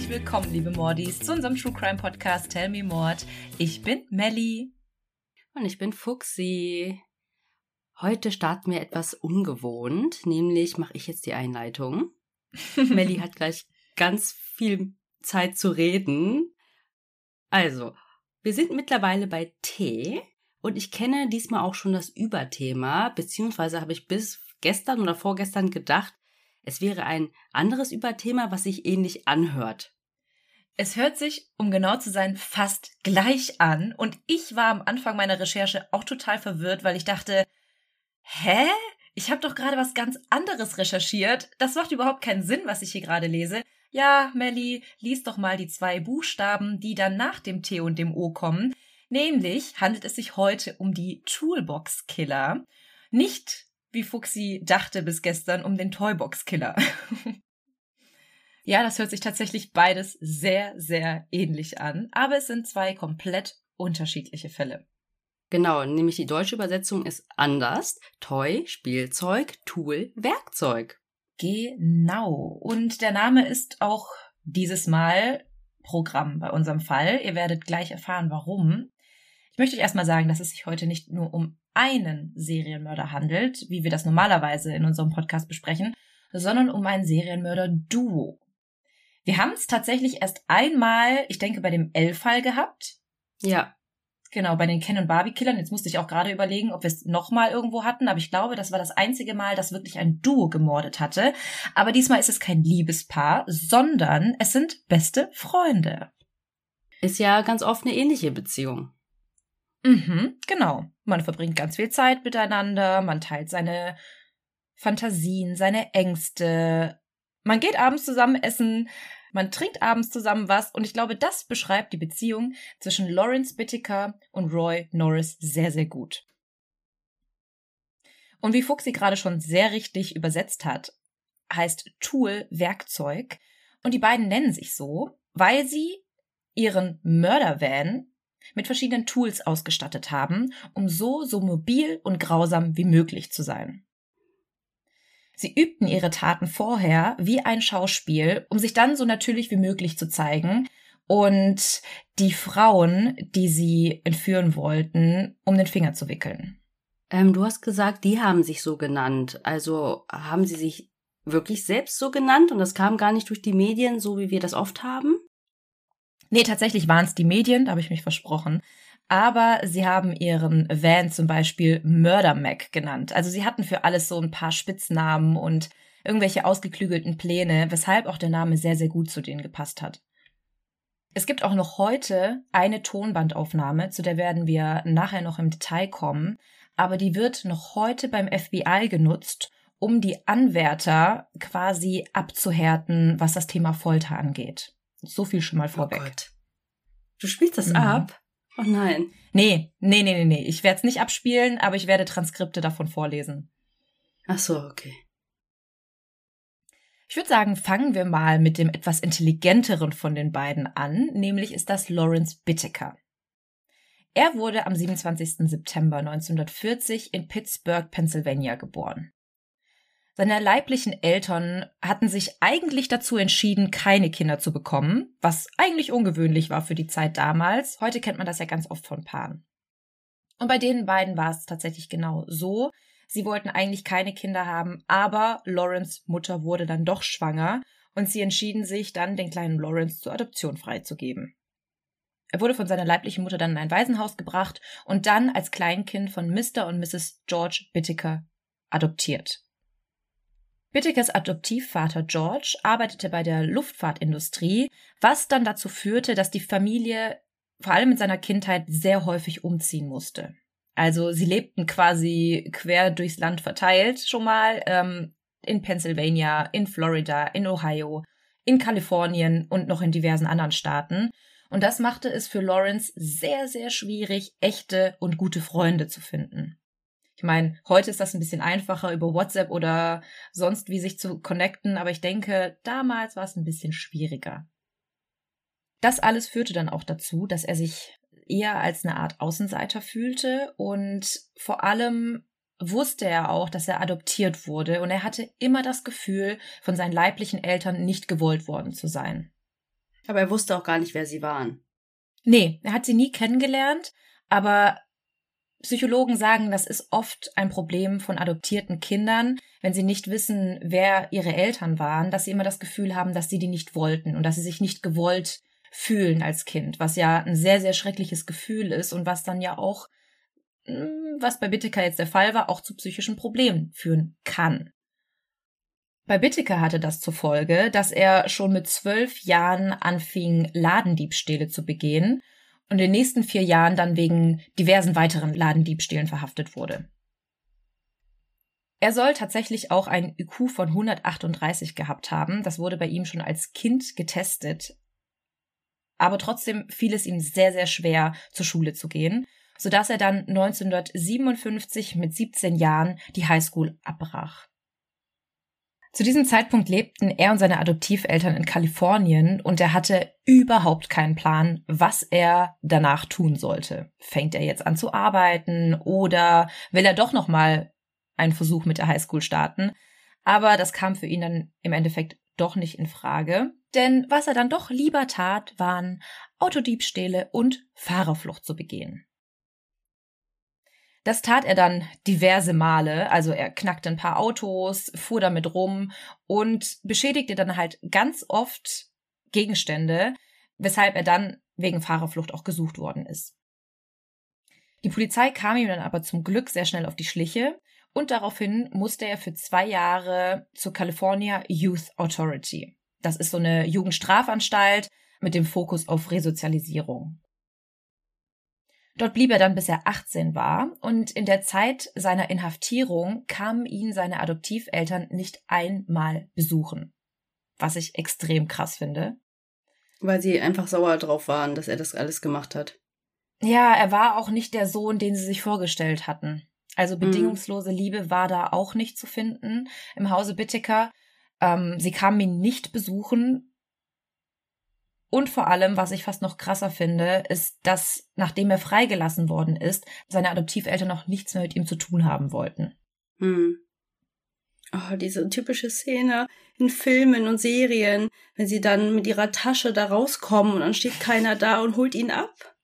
Herzlich willkommen, liebe Mordis, zu unserem True Crime Podcast Tell Me Mord. Ich bin Melly. Und ich bin Fuxi. Heute starten wir etwas ungewohnt, nämlich mache ich jetzt die Einleitung. Melly hat gleich ganz viel Zeit zu reden. Also, wir sind mittlerweile bei Tee und ich kenne diesmal auch schon das Überthema, beziehungsweise habe ich bis gestern oder vorgestern gedacht, es wäre ein anderes Überthema, was sich ähnlich anhört. Es hört sich, um genau zu sein, fast gleich an. Und ich war am Anfang meiner Recherche auch total verwirrt, weil ich dachte, hä? Ich habe doch gerade was ganz anderes recherchiert. Das macht überhaupt keinen Sinn, was ich hier gerade lese. Ja, Melly, lies doch mal die zwei Buchstaben, die dann nach dem T und dem O kommen. Nämlich handelt es sich heute um die Toolbox Killer. Nicht wie Fuxi dachte bis gestern, um den Toybox-Killer. ja, das hört sich tatsächlich beides sehr, sehr ähnlich an, aber es sind zwei komplett unterschiedliche Fälle. Genau, nämlich die deutsche Übersetzung ist anders. Toy, Spielzeug, Tool, Werkzeug. Genau. Und der Name ist auch dieses Mal Programm bei unserem Fall. Ihr werdet gleich erfahren, warum. Ich möchte euch erstmal sagen, dass es sich heute nicht nur um einen Serienmörder handelt, wie wir das normalerweise in unserem Podcast besprechen, sondern um ein Serienmörder-Duo. Wir haben es tatsächlich erst einmal, ich denke, bei dem L-Fall gehabt. Ja. Genau, bei den Ken und Barbie Killern. Jetzt musste ich auch gerade überlegen, ob wir es nochmal irgendwo hatten, aber ich glaube, das war das einzige Mal, dass wirklich ein Duo gemordet hatte. Aber diesmal ist es kein Liebespaar, sondern es sind beste Freunde. Ist ja ganz oft eine ähnliche Beziehung. Mhm, genau. Man verbringt ganz viel Zeit miteinander, man teilt seine Fantasien, seine Ängste. Man geht abends zusammen essen, man trinkt abends zusammen was und ich glaube, das beschreibt die Beziehung zwischen Lawrence Bittiker und Roy Norris sehr, sehr gut. Und wie Fuchsi gerade schon sehr richtig übersetzt hat, heißt Tool Werkzeug und die beiden nennen sich so, weil sie ihren Mördervan mit verschiedenen Tools ausgestattet haben, um so so mobil und grausam wie möglich zu sein. Sie übten ihre Taten vorher wie ein Schauspiel, um sich dann so natürlich wie möglich zu zeigen und die Frauen, die sie entführen wollten, um den Finger zu wickeln. Ähm, du hast gesagt, die haben sich so genannt. Also haben sie sich wirklich selbst so genannt und das kam gar nicht durch die Medien, so wie wir das oft haben? Nee, tatsächlich waren es die Medien, da habe ich mich versprochen. Aber sie haben ihren Van zum Beispiel Murder Mac genannt. Also sie hatten für alles so ein paar Spitznamen und irgendwelche ausgeklügelten Pläne, weshalb auch der Name sehr, sehr gut zu denen gepasst hat. Es gibt auch noch heute eine Tonbandaufnahme, zu der werden wir nachher noch im Detail kommen, aber die wird noch heute beim FBI genutzt, um die Anwärter quasi abzuhärten, was das Thema Folter angeht. So viel schon mal oh vorweg. Gott. Du spielst das mhm. ab? Oh nein. Nee, nee, nee, nee, nee. Ich werde es nicht abspielen, aber ich werde Transkripte davon vorlesen. Ach so, okay. Ich würde sagen, fangen wir mal mit dem etwas intelligenteren von den beiden an, nämlich ist das Lawrence Bitteker. Er wurde am 27. September 1940 in Pittsburgh, Pennsylvania geboren. Seine leiblichen Eltern hatten sich eigentlich dazu entschieden, keine Kinder zu bekommen, was eigentlich ungewöhnlich war für die Zeit damals. Heute kennt man das ja ganz oft von Paaren. Und bei den beiden war es tatsächlich genau so. Sie wollten eigentlich keine Kinder haben, aber Lawrence Mutter wurde dann doch schwanger und sie entschieden sich dann, den kleinen Lawrence zur Adoption freizugeben. Er wurde von seiner leiblichen Mutter dann in ein Waisenhaus gebracht und dann als Kleinkind von Mr. und Mrs. George Bittiker adoptiert. Bittekers Adoptivvater George arbeitete bei der Luftfahrtindustrie, was dann dazu führte, dass die Familie vor allem in seiner Kindheit sehr häufig umziehen musste. Also sie lebten quasi quer durchs Land verteilt schon mal ähm, in Pennsylvania, in Florida, in Ohio, in Kalifornien und noch in diversen anderen Staaten. Und das machte es für Lawrence sehr, sehr schwierig, echte und gute Freunde zu finden. Ich meine, heute ist das ein bisschen einfacher über WhatsApp oder sonst wie sich zu connecten, aber ich denke, damals war es ein bisschen schwieriger. Das alles führte dann auch dazu, dass er sich eher als eine Art Außenseiter fühlte und vor allem wusste er auch, dass er adoptiert wurde und er hatte immer das Gefühl, von seinen leiblichen Eltern nicht gewollt worden zu sein. Aber er wusste auch gar nicht, wer sie waren. Nee, er hat sie nie kennengelernt, aber Psychologen sagen, das ist oft ein Problem von adoptierten Kindern, wenn sie nicht wissen, wer ihre Eltern waren, dass sie immer das Gefühl haben, dass sie die nicht wollten und dass sie sich nicht gewollt fühlen als Kind, was ja ein sehr, sehr schreckliches Gefühl ist und was dann ja auch, hm, was bei Bitteker jetzt der Fall war, auch zu psychischen Problemen führen kann. Bei Bitteker hatte das zur Folge, dass er schon mit zwölf Jahren anfing, Ladendiebstähle zu begehen und in den nächsten vier Jahren dann wegen diversen weiteren Ladendiebstählen verhaftet wurde. Er soll tatsächlich auch ein IQ von 138 gehabt haben. Das wurde bei ihm schon als Kind getestet. Aber trotzdem fiel es ihm sehr, sehr schwer, zur Schule zu gehen, sodass er dann 1957 mit 17 Jahren die Highschool abbrach. Zu diesem Zeitpunkt lebten er und seine Adoptiveltern in Kalifornien und er hatte überhaupt keinen Plan, was er danach tun sollte. Fängt er jetzt an zu arbeiten oder will er doch noch mal einen Versuch mit der Highschool starten? Aber das kam für ihn dann im Endeffekt doch nicht in Frage, denn was er dann doch lieber tat, waren Autodiebstähle und Fahrerflucht zu begehen. Das tat er dann diverse Male. Also er knackte ein paar Autos, fuhr damit rum und beschädigte dann halt ganz oft Gegenstände, weshalb er dann wegen Fahrerflucht auch gesucht worden ist. Die Polizei kam ihm dann aber zum Glück sehr schnell auf die Schliche und daraufhin musste er für zwei Jahre zur California Youth Authority. Das ist so eine Jugendstrafanstalt mit dem Fokus auf Resozialisierung. Dort blieb er dann, bis er 18 war, und in der Zeit seiner Inhaftierung kamen ihn seine Adoptiveltern nicht einmal besuchen. Was ich extrem krass finde. Weil sie einfach sauer drauf waren, dass er das alles gemacht hat. Ja, er war auch nicht der Sohn, den sie sich vorgestellt hatten. Also mhm. bedingungslose. Liebe war da auch nicht zu finden im Hause Bittiker. Ähm, sie kamen ihn nicht besuchen, und vor allem, was ich fast noch krasser finde, ist, dass nachdem er freigelassen worden ist, seine Adoptiveltern noch nichts mehr mit ihm zu tun haben wollten. Hm. Oh, diese typische Szene in Filmen und Serien, wenn sie dann mit ihrer Tasche da rauskommen und dann steht keiner da und holt ihn ab.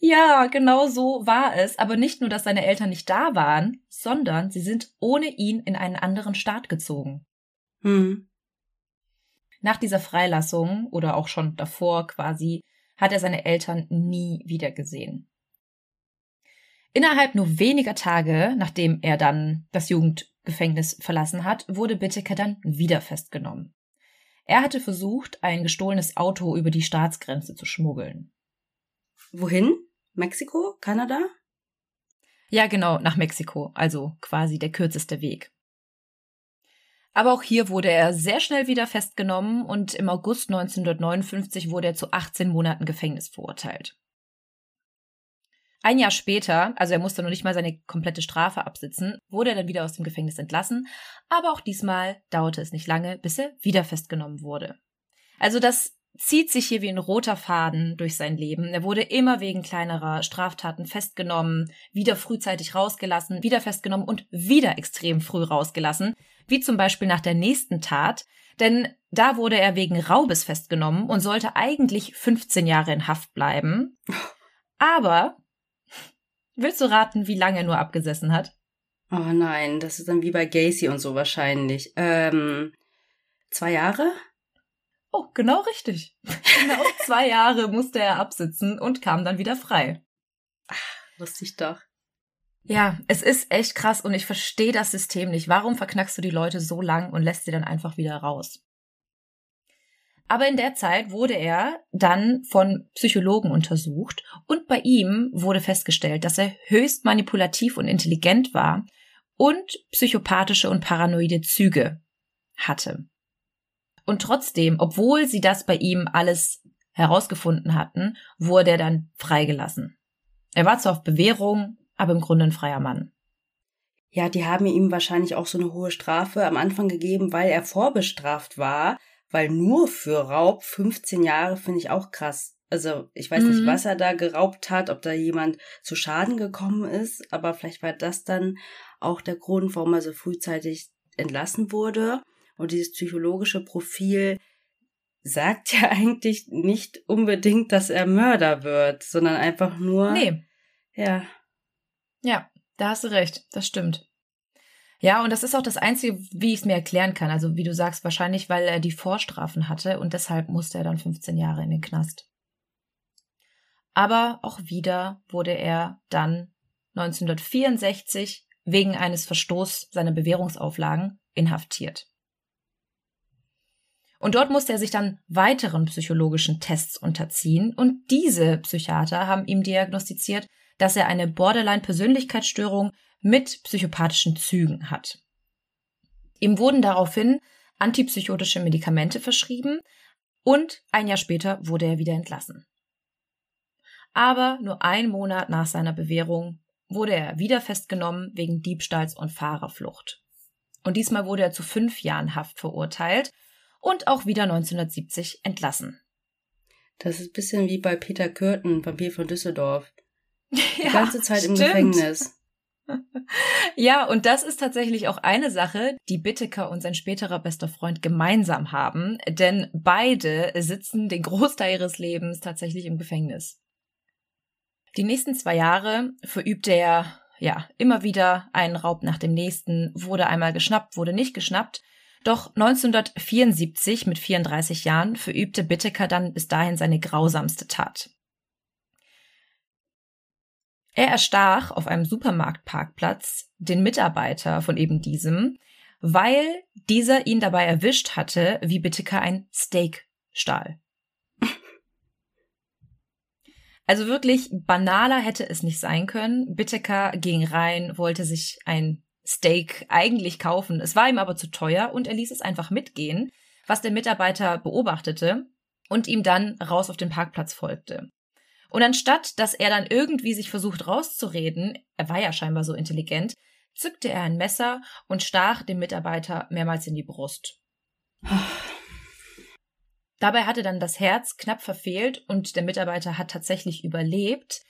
Ja, genau so war es. Aber nicht nur, dass seine Eltern nicht da waren, sondern sie sind ohne ihn in einen anderen Staat gezogen. Hm. Nach dieser Freilassung oder auch schon davor quasi hat er seine Eltern nie wieder gesehen. Innerhalb nur weniger Tage, nachdem er dann das Jugendgefängnis verlassen hat, wurde Bitteker dann wieder festgenommen. Er hatte versucht, ein gestohlenes Auto über die Staatsgrenze zu schmuggeln. Wohin? Mexiko? Kanada? Ja, genau, nach Mexiko, also quasi der kürzeste Weg. Aber auch hier wurde er sehr schnell wieder festgenommen und im August 1959 wurde er zu 18 Monaten Gefängnis verurteilt. Ein Jahr später, also er musste noch nicht mal seine komplette Strafe absitzen, wurde er dann wieder aus dem Gefängnis entlassen, aber auch diesmal dauerte es nicht lange, bis er wieder festgenommen wurde. Also das zieht sich hier wie ein roter Faden durch sein Leben. Er wurde immer wegen kleinerer Straftaten festgenommen, wieder frühzeitig rausgelassen, wieder festgenommen und wieder extrem früh rausgelassen, wie zum Beispiel nach der nächsten Tat, denn da wurde er wegen Raubes festgenommen und sollte eigentlich 15 Jahre in Haft bleiben. Aber willst du raten, wie lange er nur abgesessen hat? Oh nein, das ist dann wie bei Gacy und so wahrscheinlich. Ähm, zwei Jahre? Oh, genau richtig. Genau zwei Jahre musste er absitzen und kam dann wieder frei. Ach, lustig doch. Ja, es ist echt krass und ich verstehe das System nicht. Warum verknackst du die Leute so lang und lässt sie dann einfach wieder raus? Aber in der Zeit wurde er dann von Psychologen untersucht und bei ihm wurde festgestellt, dass er höchst manipulativ und intelligent war und psychopathische und paranoide Züge hatte. Und trotzdem, obwohl sie das bei ihm alles herausgefunden hatten, wurde er dann freigelassen. Er war zwar auf Bewährung, aber im Grunde ein freier Mann. Ja, die haben ihm wahrscheinlich auch so eine hohe Strafe am Anfang gegeben, weil er vorbestraft war, weil nur für Raub 15 Jahre finde ich auch krass. Also ich weiß mhm. nicht, was er da geraubt hat, ob da jemand zu Schaden gekommen ist, aber vielleicht war das dann auch der Grund, warum er so frühzeitig entlassen wurde. Und dieses psychologische Profil sagt ja eigentlich nicht unbedingt, dass er Mörder wird, sondern einfach nur. Nee. Ja. Ja, da hast du recht. Das stimmt. Ja, und das ist auch das Einzige, wie ich es mir erklären kann. Also, wie du sagst, wahrscheinlich, weil er die Vorstrafen hatte und deshalb musste er dann 15 Jahre in den Knast. Aber auch wieder wurde er dann 1964 wegen eines Verstoßs seiner Bewährungsauflagen inhaftiert. Und dort musste er sich dann weiteren psychologischen Tests unterziehen und diese Psychiater haben ihm diagnostiziert, dass er eine Borderline-Persönlichkeitsstörung mit psychopathischen Zügen hat. Ihm wurden daraufhin antipsychotische Medikamente verschrieben und ein Jahr später wurde er wieder entlassen. Aber nur ein Monat nach seiner Bewährung wurde er wieder festgenommen wegen Diebstahls und Fahrerflucht. Und diesmal wurde er zu fünf Jahren Haft verurteilt und auch wieder 1970 entlassen. Das ist ein bisschen wie bei Peter Kürten, Vampir von Düsseldorf. Die ja, ganze Zeit im stimmt. Gefängnis. Ja, und das ist tatsächlich auch eine Sache, die Bitteker und sein späterer bester Freund gemeinsam haben, denn beide sitzen den Großteil ihres Lebens tatsächlich im Gefängnis. Die nächsten zwei Jahre verübte er ja immer wieder einen Raub nach dem nächsten, wurde einmal geschnappt, wurde nicht geschnappt. Doch 1974 mit 34 Jahren verübte Bitteker dann bis dahin seine grausamste Tat. Er erstach auf einem Supermarktparkplatz den Mitarbeiter von eben diesem, weil dieser ihn dabei erwischt hatte, wie Bitteker ein Steak stahl. Also wirklich banaler hätte es nicht sein können. Bitteker ging rein, wollte sich ein Steak eigentlich kaufen. Es war ihm aber zu teuer und er ließ es einfach mitgehen, was der Mitarbeiter beobachtete und ihm dann raus auf den Parkplatz folgte. Und anstatt, dass er dann irgendwie sich versucht rauszureden, er war ja scheinbar so intelligent, zückte er ein Messer und stach dem Mitarbeiter mehrmals in die Brust. Dabei hatte dann das Herz knapp verfehlt und der Mitarbeiter hat tatsächlich überlebt.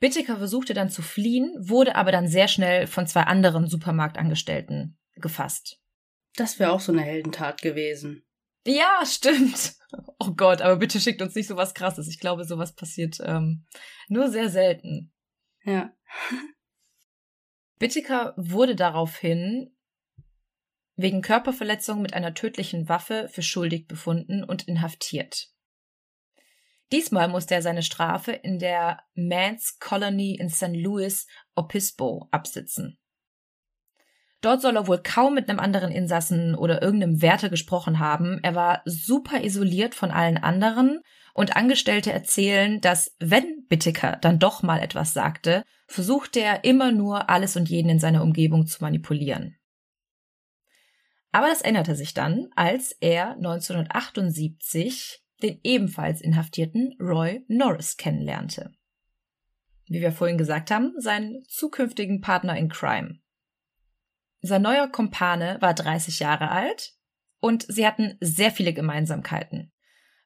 Bitteker versuchte dann zu fliehen, wurde aber dann sehr schnell von zwei anderen Supermarktangestellten gefasst. Das wäre auch so eine Heldentat gewesen. Ja, stimmt. Oh Gott, aber bitte schickt uns nicht so was Krasses. Ich glaube, sowas passiert ähm, nur sehr selten. Ja. Bittiker wurde daraufhin wegen Körperverletzung mit einer tödlichen Waffe für schuldig befunden und inhaftiert. Diesmal musste er seine Strafe in der Mans Colony in St. Louis Obispo absitzen. Dort soll er wohl kaum mit einem anderen Insassen oder irgendeinem Wärter gesprochen haben. Er war super isoliert von allen anderen und Angestellte erzählen, dass wenn Bittiker dann doch mal etwas sagte, versuchte er immer nur alles und jeden in seiner Umgebung zu manipulieren. Aber das änderte sich dann, als er 1978 den ebenfalls inhaftierten Roy Norris kennenlernte. Wie wir vorhin gesagt haben, seinen zukünftigen Partner in Crime. Sein neuer Kumpane war 30 Jahre alt und sie hatten sehr viele Gemeinsamkeiten.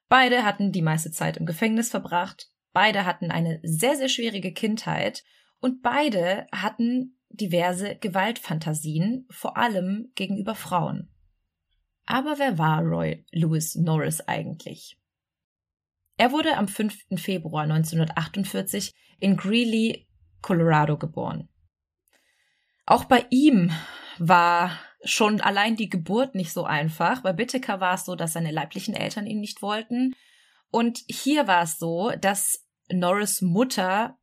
Beide hatten die meiste Zeit im Gefängnis verbracht, beide hatten eine sehr, sehr schwierige Kindheit und beide hatten diverse Gewaltfantasien, vor allem gegenüber Frauen. Aber wer war Roy Lewis Norris eigentlich? Er wurde am 5. Februar 1948 in Greeley, Colorado geboren. Auch bei ihm war schon allein die Geburt nicht so einfach. Bei Bitteker war es so, dass seine leiblichen Eltern ihn nicht wollten. Und hier war es so, dass Norris Mutter,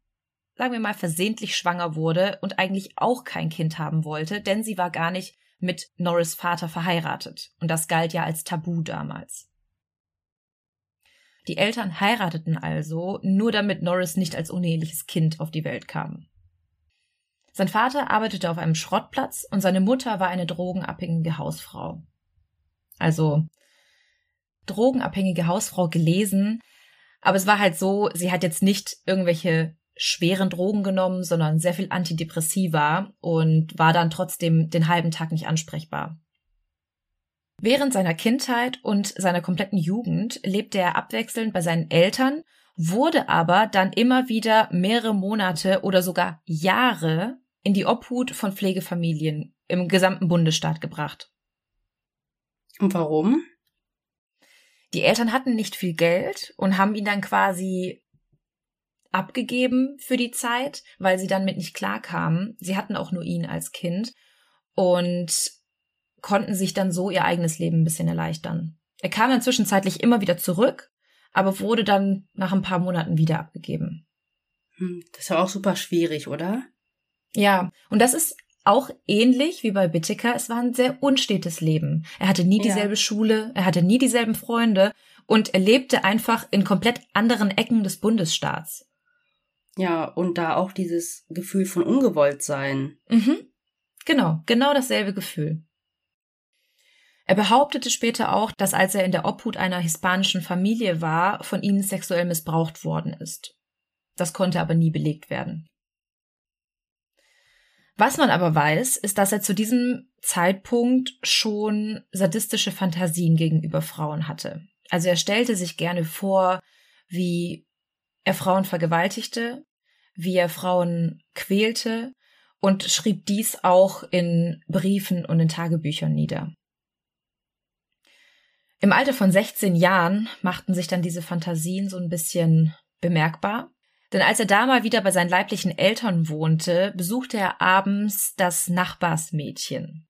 sagen wir mal, versehentlich schwanger wurde und eigentlich auch kein Kind haben wollte, denn sie war gar nicht mit Norris Vater verheiratet. Und das galt ja als Tabu damals. Die Eltern heirateten also, nur damit Norris nicht als uneheliches Kind auf die Welt kam. Sein Vater arbeitete auf einem Schrottplatz und seine Mutter war eine drogenabhängige Hausfrau. Also drogenabhängige Hausfrau gelesen, aber es war halt so, sie hat jetzt nicht irgendwelche schweren Drogen genommen, sondern sehr viel Antidepressiva und war dann trotzdem den halben Tag nicht ansprechbar. Während seiner Kindheit und seiner kompletten Jugend lebte er abwechselnd bei seinen Eltern wurde aber dann immer wieder mehrere Monate oder sogar Jahre in die Obhut von Pflegefamilien im gesamten Bundesstaat gebracht. Und warum? Die Eltern hatten nicht viel Geld und haben ihn dann quasi abgegeben für die Zeit, weil sie dann mit nicht klarkamen. Sie hatten auch nur ihn als Kind und konnten sich dann so ihr eigenes Leben ein bisschen erleichtern. Er kam dann zwischenzeitlich immer wieder zurück, aber wurde dann nach ein paar Monaten wieder abgegeben. Hm, das ist ja auch super schwierig, oder? Ja, und das ist auch ähnlich wie bei Bittiker. Es war ein sehr unstetes Leben. Er hatte nie dieselbe ja. Schule, er hatte nie dieselben Freunde und er lebte einfach in komplett anderen Ecken des Bundesstaats. Ja, und da auch dieses Gefühl von Ungewolltsein. Mhm. Genau, genau dasselbe Gefühl. Er behauptete später auch, dass als er in der Obhut einer hispanischen Familie war, von ihnen sexuell missbraucht worden ist. Das konnte aber nie belegt werden. Was man aber weiß, ist, dass er zu diesem Zeitpunkt schon sadistische Fantasien gegenüber Frauen hatte. Also er stellte sich gerne vor, wie er Frauen vergewaltigte, wie er Frauen quälte und schrieb dies auch in Briefen und in Tagebüchern nieder. Im Alter von 16 Jahren machten sich dann diese Fantasien so ein bisschen bemerkbar. Denn als er da mal wieder bei seinen leiblichen Eltern wohnte, besuchte er abends das Nachbarsmädchen.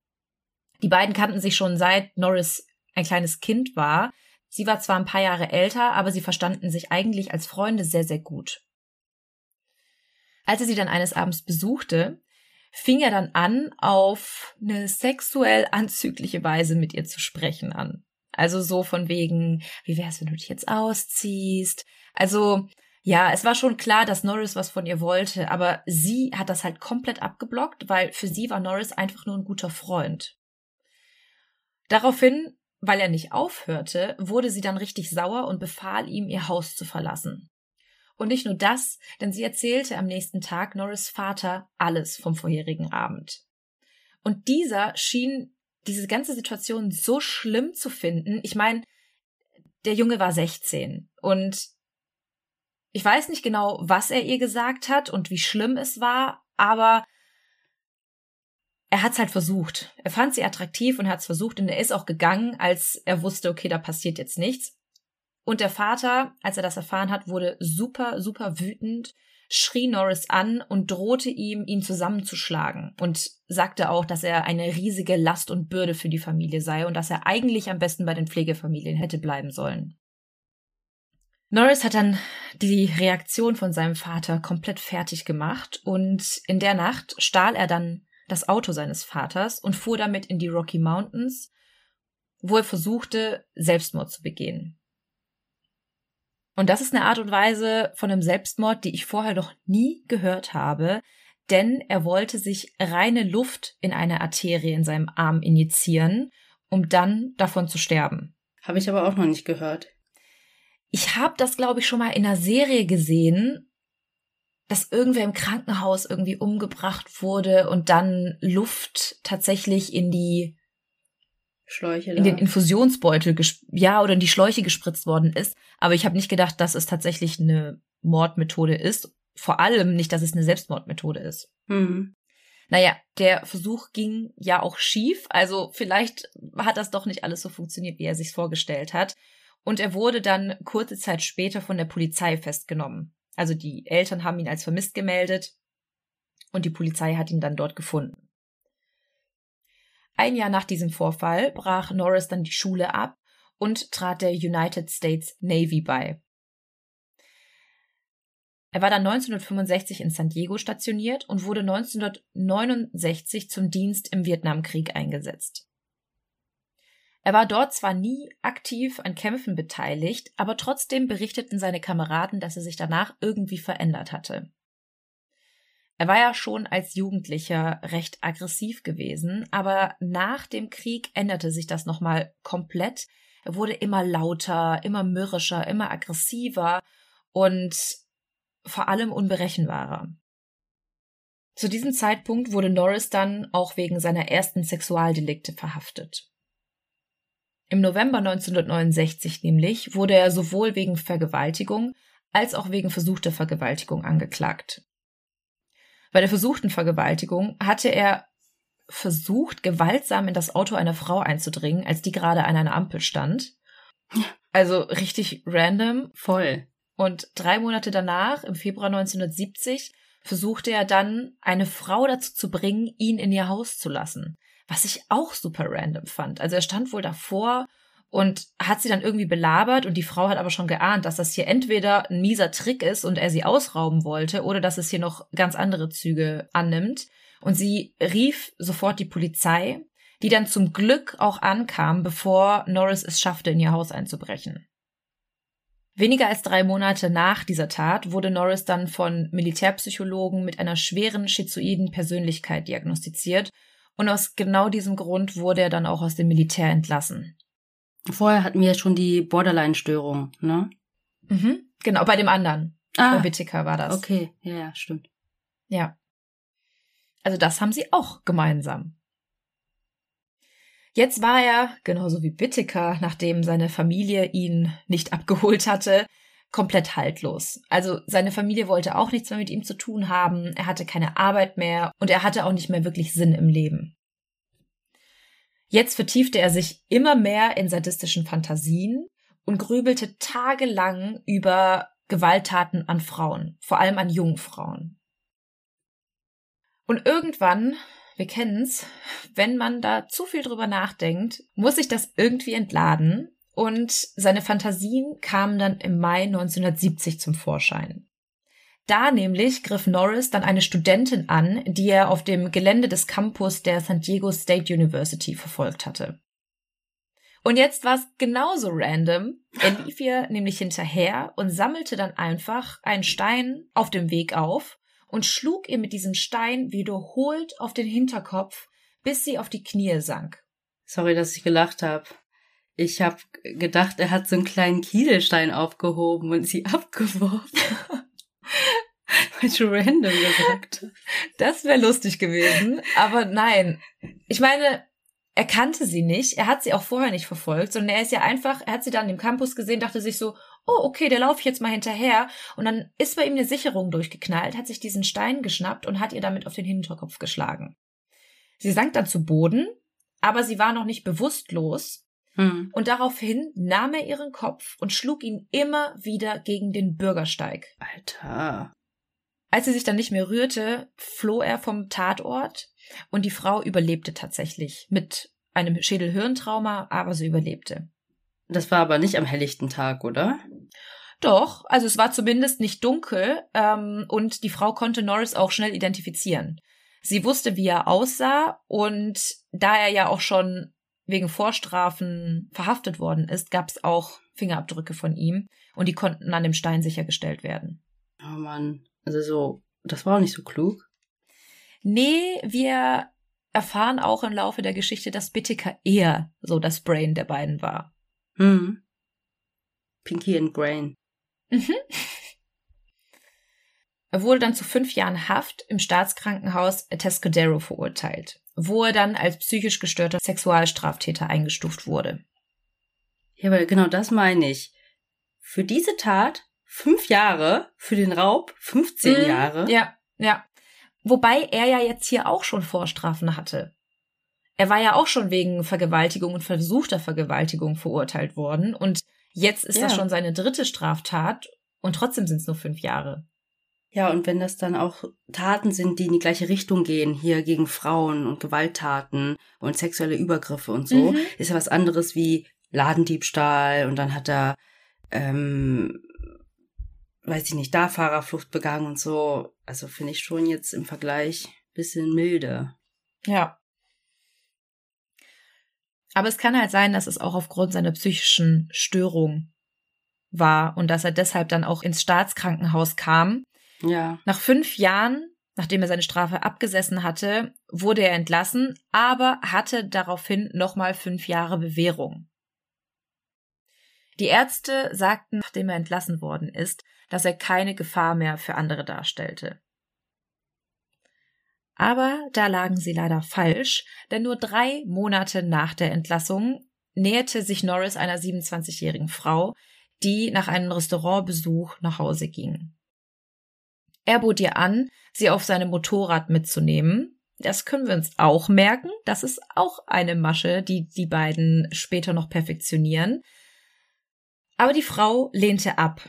Die beiden kannten sich schon seit Norris ein kleines Kind war. Sie war zwar ein paar Jahre älter, aber sie verstanden sich eigentlich als Freunde sehr, sehr gut. Als er sie dann eines Abends besuchte, fing er dann an, auf eine sexuell anzügliche Weise mit ihr zu sprechen an. Also so von wegen, wie wär's, wenn du dich jetzt ausziehst? Also, ja, es war schon klar, dass Norris was von ihr wollte, aber sie hat das halt komplett abgeblockt, weil für sie war Norris einfach nur ein guter Freund. Daraufhin, weil er nicht aufhörte, wurde sie dann richtig sauer und befahl ihm, ihr Haus zu verlassen. Und nicht nur das, denn sie erzählte am nächsten Tag Norris Vater alles vom vorherigen Abend. Und dieser schien diese ganze Situation so schlimm zu finden. Ich meine, der Junge war 16 und ich weiß nicht genau, was er ihr gesagt hat und wie schlimm es war, aber er hat es halt versucht. Er fand sie attraktiv und hat es versucht und er ist auch gegangen, als er wusste, okay, da passiert jetzt nichts. Und der Vater, als er das erfahren hat, wurde super, super wütend schrie Norris an und drohte ihm, ihn zusammenzuschlagen und sagte auch, dass er eine riesige Last und Bürde für die Familie sei und dass er eigentlich am besten bei den Pflegefamilien hätte bleiben sollen. Norris hat dann die Reaktion von seinem Vater komplett fertig gemacht und in der Nacht stahl er dann das Auto seines Vaters und fuhr damit in die Rocky Mountains, wo er versuchte, Selbstmord zu begehen. Und das ist eine Art und Weise von einem Selbstmord, die ich vorher noch nie gehört habe, denn er wollte sich reine Luft in eine Arterie in seinem Arm injizieren, um dann davon zu sterben. Habe ich aber auch noch nicht gehört. Ich habe das, glaube ich, schon mal in einer Serie gesehen, dass irgendwer im Krankenhaus irgendwie umgebracht wurde und dann Luft tatsächlich in die Schläuche in den Infusionsbeutel, ja, oder in die Schläuche gespritzt worden ist. Aber ich habe nicht gedacht, dass es tatsächlich eine Mordmethode ist. Vor allem nicht, dass es eine Selbstmordmethode ist. Mhm. Naja, der Versuch ging ja auch schief. Also vielleicht hat das doch nicht alles so funktioniert, wie er sich vorgestellt hat. Und er wurde dann kurze Zeit später von der Polizei festgenommen. Also die Eltern haben ihn als vermisst gemeldet und die Polizei hat ihn dann dort gefunden. Ein Jahr nach diesem Vorfall brach Norris dann die Schule ab und trat der United States Navy bei. Er war dann 1965 in San Diego stationiert und wurde 1969 zum Dienst im Vietnamkrieg eingesetzt. Er war dort zwar nie aktiv an Kämpfen beteiligt, aber trotzdem berichteten seine Kameraden, dass er sich danach irgendwie verändert hatte. Er war ja schon als Jugendlicher recht aggressiv gewesen, aber nach dem Krieg änderte sich das nochmal komplett. Er wurde immer lauter, immer mürrischer, immer aggressiver und vor allem unberechenbarer. Zu diesem Zeitpunkt wurde Norris dann auch wegen seiner ersten Sexualdelikte verhaftet. Im November 1969 nämlich wurde er sowohl wegen Vergewaltigung als auch wegen versuchter Vergewaltigung angeklagt. Bei der versuchten Vergewaltigung hatte er versucht, gewaltsam in das Auto einer Frau einzudringen, als die gerade an einer Ampel stand. Also richtig random. Voll. Und drei Monate danach, im Februar 1970, versuchte er dann, eine Frau dazu zu bringen, ihn in ihr Haus zu lassen. Was ich auch super random fand. Also er stand wohl davor und hat sie dann irgendwie belabert und die Frau hat aber schon geahnt, dass das hier entweder ein mieser Trick ist und er sie ausrauben wollte oder dass es hier noch ganz andere Züge annimmt. Und sie rief sofort die Polizei, die dann zum Glück auch ankam, bevor Norris es schaffte, in ihr Haus einzubrechen. Weniger als drei Monate nach dieser Tat wurde Norris dann von Militärpsychologen mit einer schweren schizoiden Persönlichkeit diagnostiziert und aus genau diesem Grund wurde er dann auch aus dem Militär entlassen. Vorher hatten wir schon die Borderline-Störung, ne? Mhm, genau, bei dem anderen. Ah, bei Whittaker war das. Okay, ja, ja, stimmt. Ja. Also das haben sie auch gemeinsam. Jetzt war er, genauso wie Whittaker, nachdem seine Familie ihn nicht abgeholt hatte, komplett haltlos. Also seine Familie wollte auch nichts mehr mit ihm zu tun haben, er hatte keine Arbeit mehr und er hatte auch nicht mehr wirklich Sinn im Leben. Jetzt vertiefte er sich immer mehr in sadistischen Fantasien und grübelte tagelang über Gewalttaten an Frauen, vor allem an jungen Frauen. Und irgendwann wir kennen's, wenn man da zu viel drüber nachdenkt, muss sich das irgendwie entladen und seine Fantasien kamen dann im Mai 1970 zum Vorschein. Da nämlich griff Norris dann eine Studentin an, die er auf dem Gelände des Campus der San Diego State University verfolgt hatte. Und jetzt war es genauso random. Er lief ihr nämlich hinterher und sammelte dann einfach einen Stein auf dem Weg auf und schlug ihr mit diesem Stein wiederholt auf den Hinterkopf, bis sie auf die Knie sank. Sorry, dass ich gelacht habe. Ich habe gedacht, er hat so einen kleinen Kieselstein aufgehoben und sie abgeworfen. Weil ich random gesagt Das wäre lustig gewesen, aber nein. Ich meine, er kannte sie nicht, er hat sie auch vorher nicht verfolgt, sondern er ist ja einfach, er hat sie dann im Campus gesehen, dachte sich so, oh, okay, der laufe ich jetzt mal hinterher. Und dann ist bei ihm eine Sicherung durchgeknallt, hat sich diesen Stein geschnappt und hat ihr damit auf den Hinterkopf geschlagen. Sie sank dann zu Boden, aber sie war noch nicht bewusstlos. Hm. Und daraufhin nahm er ihren Kopf und schlug ihn immer wieder gegen den Bürgersteig. Alter. Als sie sich dann nicht mehr rührte, floh er vom Tatort und die Frau überlebte tatsächlich mit einem Schädelhirntrauma, aber sie überlebte. Das war aber nicht am helllichten Tag, oder? Doch, also es war zumindest nicht dunkel ähm, und die Frau konnte Norris auch schnell identifizieren. Sie wusste, wie er aussah und da er ja auch schon wegen Vorstrafen verhaftet worden ist, gab es auch Fingerabdrücke von ihm und die konnten an dem Stein sichergestellt werden. Oh Mann, also so, das war auch nicht so klug. Nee, wir erfahren auch im Laufe der Geschichte, dass Bittiker eher so das Brain der beiden war. Hm. Pinky and Brain. Mhm. Er wurde dann zu fünf Jahren Haft im Staatskrankenhaus Tescadero verurteilt, wo er dann als psychisch gestörter Sexualstraftäter eingestuft wurde. Ja, aber genau das meine ich. Für diese Tat fünf Jahre, für den Raub 15 mhm, Jahre. Ja, ja. Wobei er ja jetzt hier auch schon Vorstrafen hatte. Er war ja auch schon wegen Vergewaltigung und versuchter Vergewaltigung verurteilt worden und jetzt ist ja. das schon seine dritte Straftat und trotzdem sind es nur fünf Jahre. Ja, und wenn das dann auch Taten sind, die in die gleiche Richtung gehen, hier gegen Frauen und Gewalttaten und sexuelle Übergriffe und so, mhm. ist ja was anderes wie Ladendiebstahl und dann hat er, ähm, weiß ich nicht, da Fahrerflucht begangen und so. Also finde ich schon jetzt im Vergleich bisschen milde. Ja, aber es kann halt sein, dass es auch aufgrund seiner psychischen Störung war und dass er deshalb dann auch ins Staatskrankenhaus kam. Ja. Nach fünf Jahren, nachdem er seine Strafe abgesessen hatte, wurde er entlassen, aber hatte daraufhin nochmal fünf Jahre Bewährung. Die Ärzte sagten, nachdem er entlassen worden ist, dass er keine Gefahr mehr für andere darstellte. Aber da lagen sie leider falsch, denn nur drei Monate nach der Entlassung näherte sich Norris einer 27-jährigen Frau, die nach einem Restaurantbesuch nach Hause ging. Er bot ihr an, sie auf seinem Motorrad mitzunehmen. Das können wir uns auch merken. Das ist auch eine Masche, die die beiden später noch perfektionieren. Aber die Frau lehnte ab.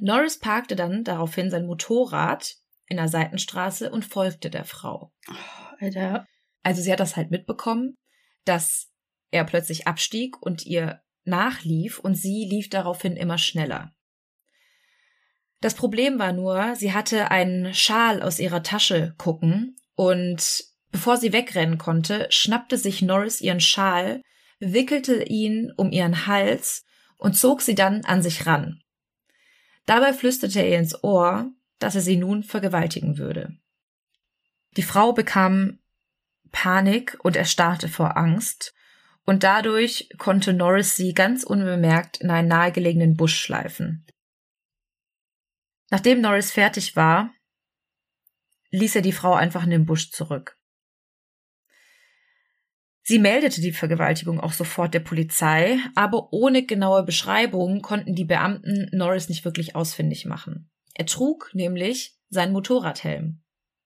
Norris parkte dann daraufhin sein Motorrad in der Seitenstraße und folgte der Frau. Oh, Alter. Also sie hat das halt mitbekommen, dass er plötzlich abstieg und ihr nachlief und sie lief daraufhin immer schneller. Das Problem war nur, sie hatte einen Schal aus ihrer Tasche gucken und bevor sie wegrennen konnte, schnappte sich Norris ihren Schal, wickelte ihn um ihren Hals und zog sie dann an sich ran. Dabei flüsterte er ihr ins Ohr, dass er sie nun vergewaltigen würde. Die Frau bekam Panik und erstarrte vor Angst, und dadurch konnte Norris sie ganz unbemerkt in einen nahegelegenen Busch schleifen. Nachdem Norris fertig war, ließ er die Frau einfach in den Busch zurück. Sie meldete die Vergewaltigung auch sofort der Polizei, aber ohne genaue Beschreibung konnten die Beamten Norris nicht wirklich ausfindig machen. Er trug nämlich seinen Motorradhelm.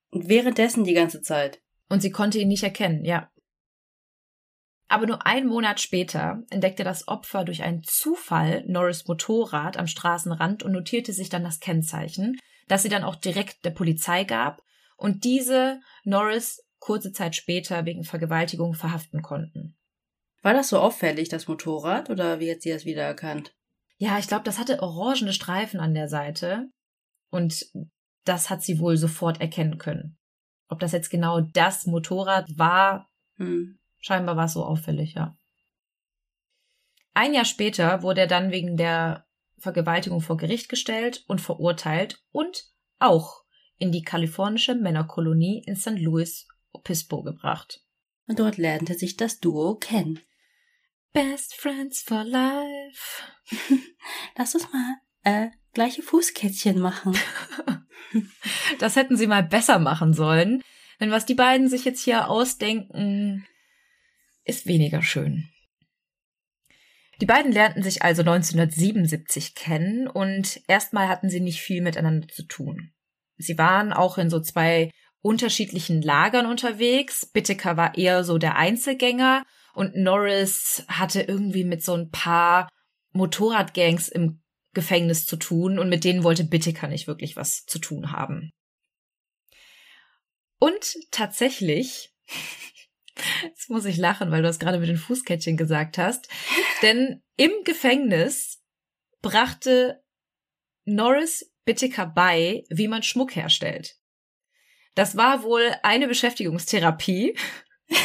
Und währenddessen die ganze Zeit. Und sie konnte ihn nicht erkennen, ja. Aber nur einen Monat später entdeckte das Opfer durch einen Zufall Norris Motorrad am Straßenrand und notierte sich dann das Kennzeichen, das sie dann auch direkt der Polizei gab und diese Norris kurze Zeit später wegen Vergewaltigung verhaften konnten. War das so auffällig, das Motorrad, oder wie hat sie das wiedererkannt? Ja, ich glaube, das hatte orangene Streifen an der Seite und das hat sie wohl sofort erkennen können. Ob das jetzt genau das Motorrad war, hm. Scheinbar war es so auffällig, ja. Ein Jahr später wurde er dann wegen der Vergewaltigung vor Gericht gestellt und verurteilt und auch in die kalifornische Männerkolonie in St. Louis Obispo gebracht. Und dort lernte sich das Duo kennen. Best Friends for Life. Lass uns mal äh, gleiche Fußkettchen machen. das hätten sie mal besser machen sollen. Denn was die beiden sich jetzt hier ausdenken, ist weniger schön. Die beiden lernten sich also 1977 kennen und erstmal hatten sie nicht viel miteinander zu tun. Sie waren auch in so zwei unterschiedlichen Lagern unterwegs. Bitteker war eher so der Einzelgänger und Norris hatte irgendwie mit so ein paar Motorradgangs im Gefängnis zu tun und mit denen wollte Bitteker nicht wirklich was zu tun haben. Und tatsächlich, jetzt muss ich lachen, weil du das gerade mit den Fußkettchen gesagt hast, denn im Gefängnis brachte Norris Bitteker bei, wie man Schmuck herstellt. Das war wohl eine Beschäftigungstherapie.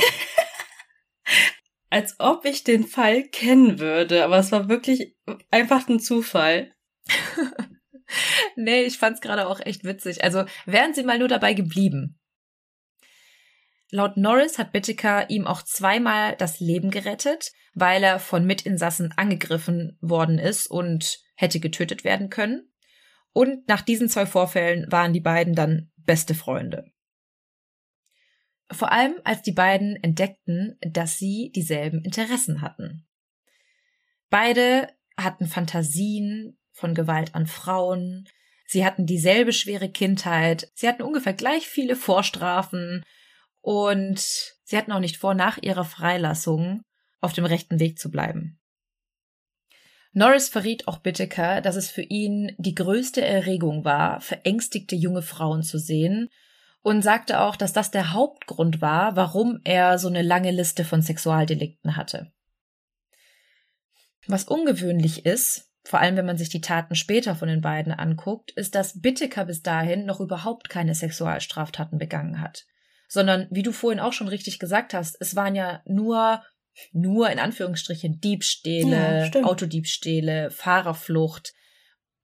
Als ob ich den Fall kennen würde, aber es war wirklich einfach ein Zufall. nee, ich fand's gerade auch echt witzig. Also wären Sie mal nur dabei geblieben. Laut Norris hat Bittiker ihm auch zweimal das Leben gerettet, weil er von Mitinsassen angegriffen worden ist und hätte getötet werden können. Und nach diesen zwei Vorfällen waren die beiden dann beste Freunde. Vor allem, als die beiden entdeckten, dass sie dieselben Interessen hatten. Beide hatten Fantasien von Gewalt an Frauen, sie hatten dieselbe schwere Kindheit, sie hatten ungefähr gleich viele Vorstrafen und sie hatten auch nicht vor, nach ihrer Freilassung auf dem rechten Weg zu bleiben. Norris verriet auch Bitteker, dass es für ihn die größte Erregung war, verängstigte junge Frauen zu sehen und sagte auch, dass das der Hauptgrund war, warum er so eine lange Liste von Sexualdelikten hatte. Was ungewöhnlich ist, vor allem wenn man sich die Taten später von den beiden anguckt, ist, dass Bitteker bis dahin noch überhaupt keine Sexualstraftaten begangen hat. Sondern, wie du vorhin auch schon richtig gesagt hast, es waren ja nur, nur in Anführungsstrichen Diebstähle, ja, Autodiebstähle, Fahrerflucht,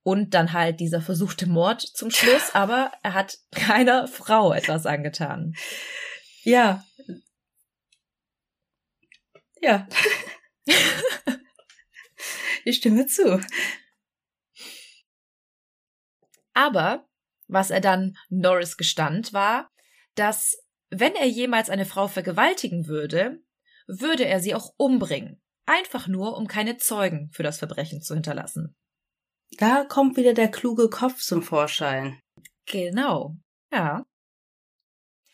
und dann halt dieser versuchte Mord zum Schluss, aber er hat keiner Frau etwas angetan. Ja. Ja. ich stimme zu. Aber was er dann Norris gestand, war, dass wenn er jemals eine Frau vergewaltigen würde, würde er sie auch umbringen. einfach nur, um keine Zeugen für das Verbrechen zu hinterlassen. Da kommt wieder der kluge Kopf zum Vorschein. Genau, ja.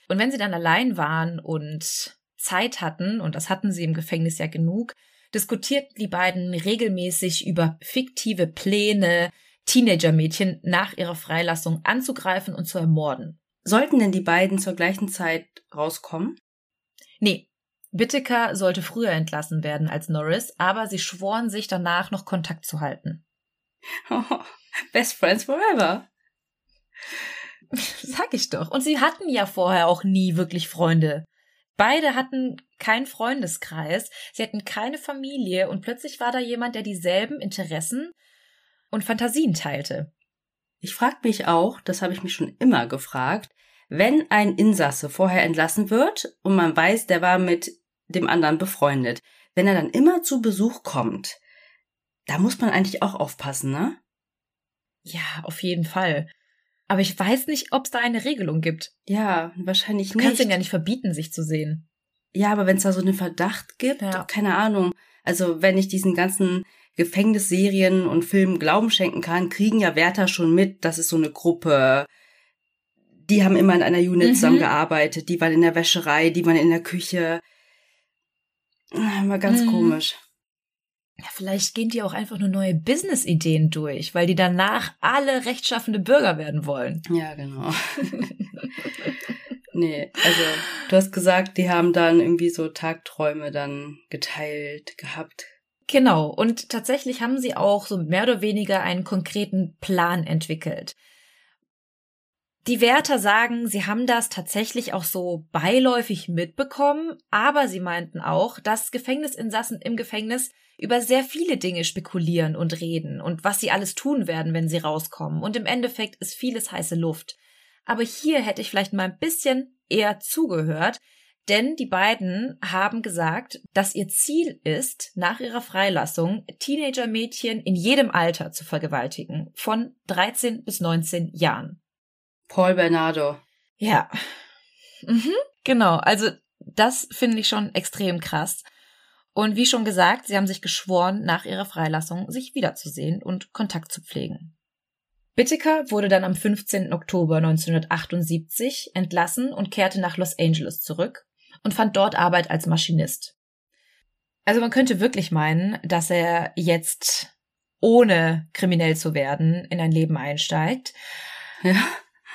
Und wenn sie dann allein waren und Zeit hatten, und das hatten sie im Gefängnis ja genug, diskutierten die beiden regelmäßig über fiktive Pläne, Teenagermädchen nach ihrer Freilassung anzugreifen und zu ermorden. Sollten denn die beiden zur gleichen Zeit rauskommen? Nee. Whittaker sollte früher entlassen werden als Norris, aber sie schworen sich danach noch Kontakt zu halten. Oh, best friends forever. Sag ich doch. Und sie hatten ja vorher auch nie wirklich Freunde. Beide hatten keinen Freundeskreis, sie hatten keine Familie und plötzlich war da jemand, der dieselben Interessen und Fantasien teilte. Ich frag mich auch, das habe ich mich schon immer gefragt, wenn ein Insasse vorher entlassen wird und man weiß, der war mit dem anderen befreundet, wenn er dann immer zu Besuch kommt, da muss man eigentlich auch aufpassen, ne? Ja, auf jeden Fall. Aber ich weiß nicht, ob es da eine Regelung gibt. Ja, wahrscheinlich du nicht. Du kannst ihn ja nicht verbieten, sich zu sehen. Ja, aber wenn es da so einen Verdacht gibt, ja. keine Ahnung. Also wenn ich diesen ganzen Gefängnisserien und Filmen Glauben schenken kann, kriegen ja Wärter schon mit, das ist so eine Gruppe. Die haben immer in einer Unit mhm. zusammengearbeitet, die waren in der Wäscherei, die waren in der Küche. War ganz mhm. komisch. Ja, vielleicht gehen die auch einfach nur neue Business-Ideen durch, weil die danach alle rechtschaffende Bürger werden wollen. Ja, genau. nee, also du hast gesagt, die haben dann irgendwie so Tagträume dann geteilt gehabt. Genau, und tatsächlich haben sie auch so mehr oder weniger einen konkreten Plan entwickelt. Die Wärter sagen, sie haben das tatsächlich auch so beiläufig mitbekommen, aber sie meinten auch, dass Gefängnisinsassen im Gefängnis über sehr viele Dinge spekulieren und reden und was sie alles tun werden, wenn sie rauskommen. Und im Endeffekt ist vieles heiße Luft. Aber hier hätte ich vielleicht mal ein bisschen eher zugehört, denn die beiden haben gesagt, dass ihr Ziel ist, nach ihrer Freilassung Teenager-Mädchen in jedem Alter zu vergewaltigen, von 13 bis 19 Jahren. Paul Bernardo. Ja. Mhm, genau, also das finde ich schon extrem krass. Und wie schon gesagt, sie haben sich geschworen, nach ihrer Freilassung sich wiederzusehen und Kontakt zu pflegen. Bittiker wurde dann am 15. Oktober 1978 entlassen und kehrte nach Los Angeles zurück und fand dort Arbeit als Maschinist. Also man könnte wirklich meinen, dass er jetzt ohne kriminell zu werden in ein Leben einsteigt. Ja.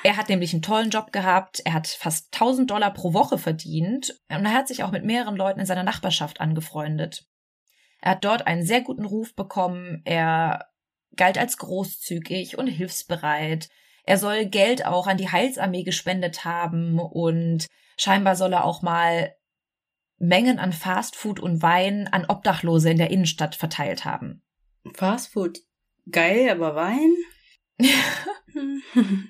Er hat nämlich einen tollen Job gehabt, er hat fast 1000 Dollar pro Woche verdient und er hat sich auch mit mehreren Leuten in seiner Nachbarschaft angefreundet. Er hat dort einen sehr guten Ruf bekommen, er galt als großzügig und hilfsbereit. Er soll Geld auch an die Heilsarmee gespendet haben und scheinbar soll er auch mal Mengen an Fastfood und Wein an Obdachlose in der Innenstadt verteilt haben. Fastfood geil, aber Wein?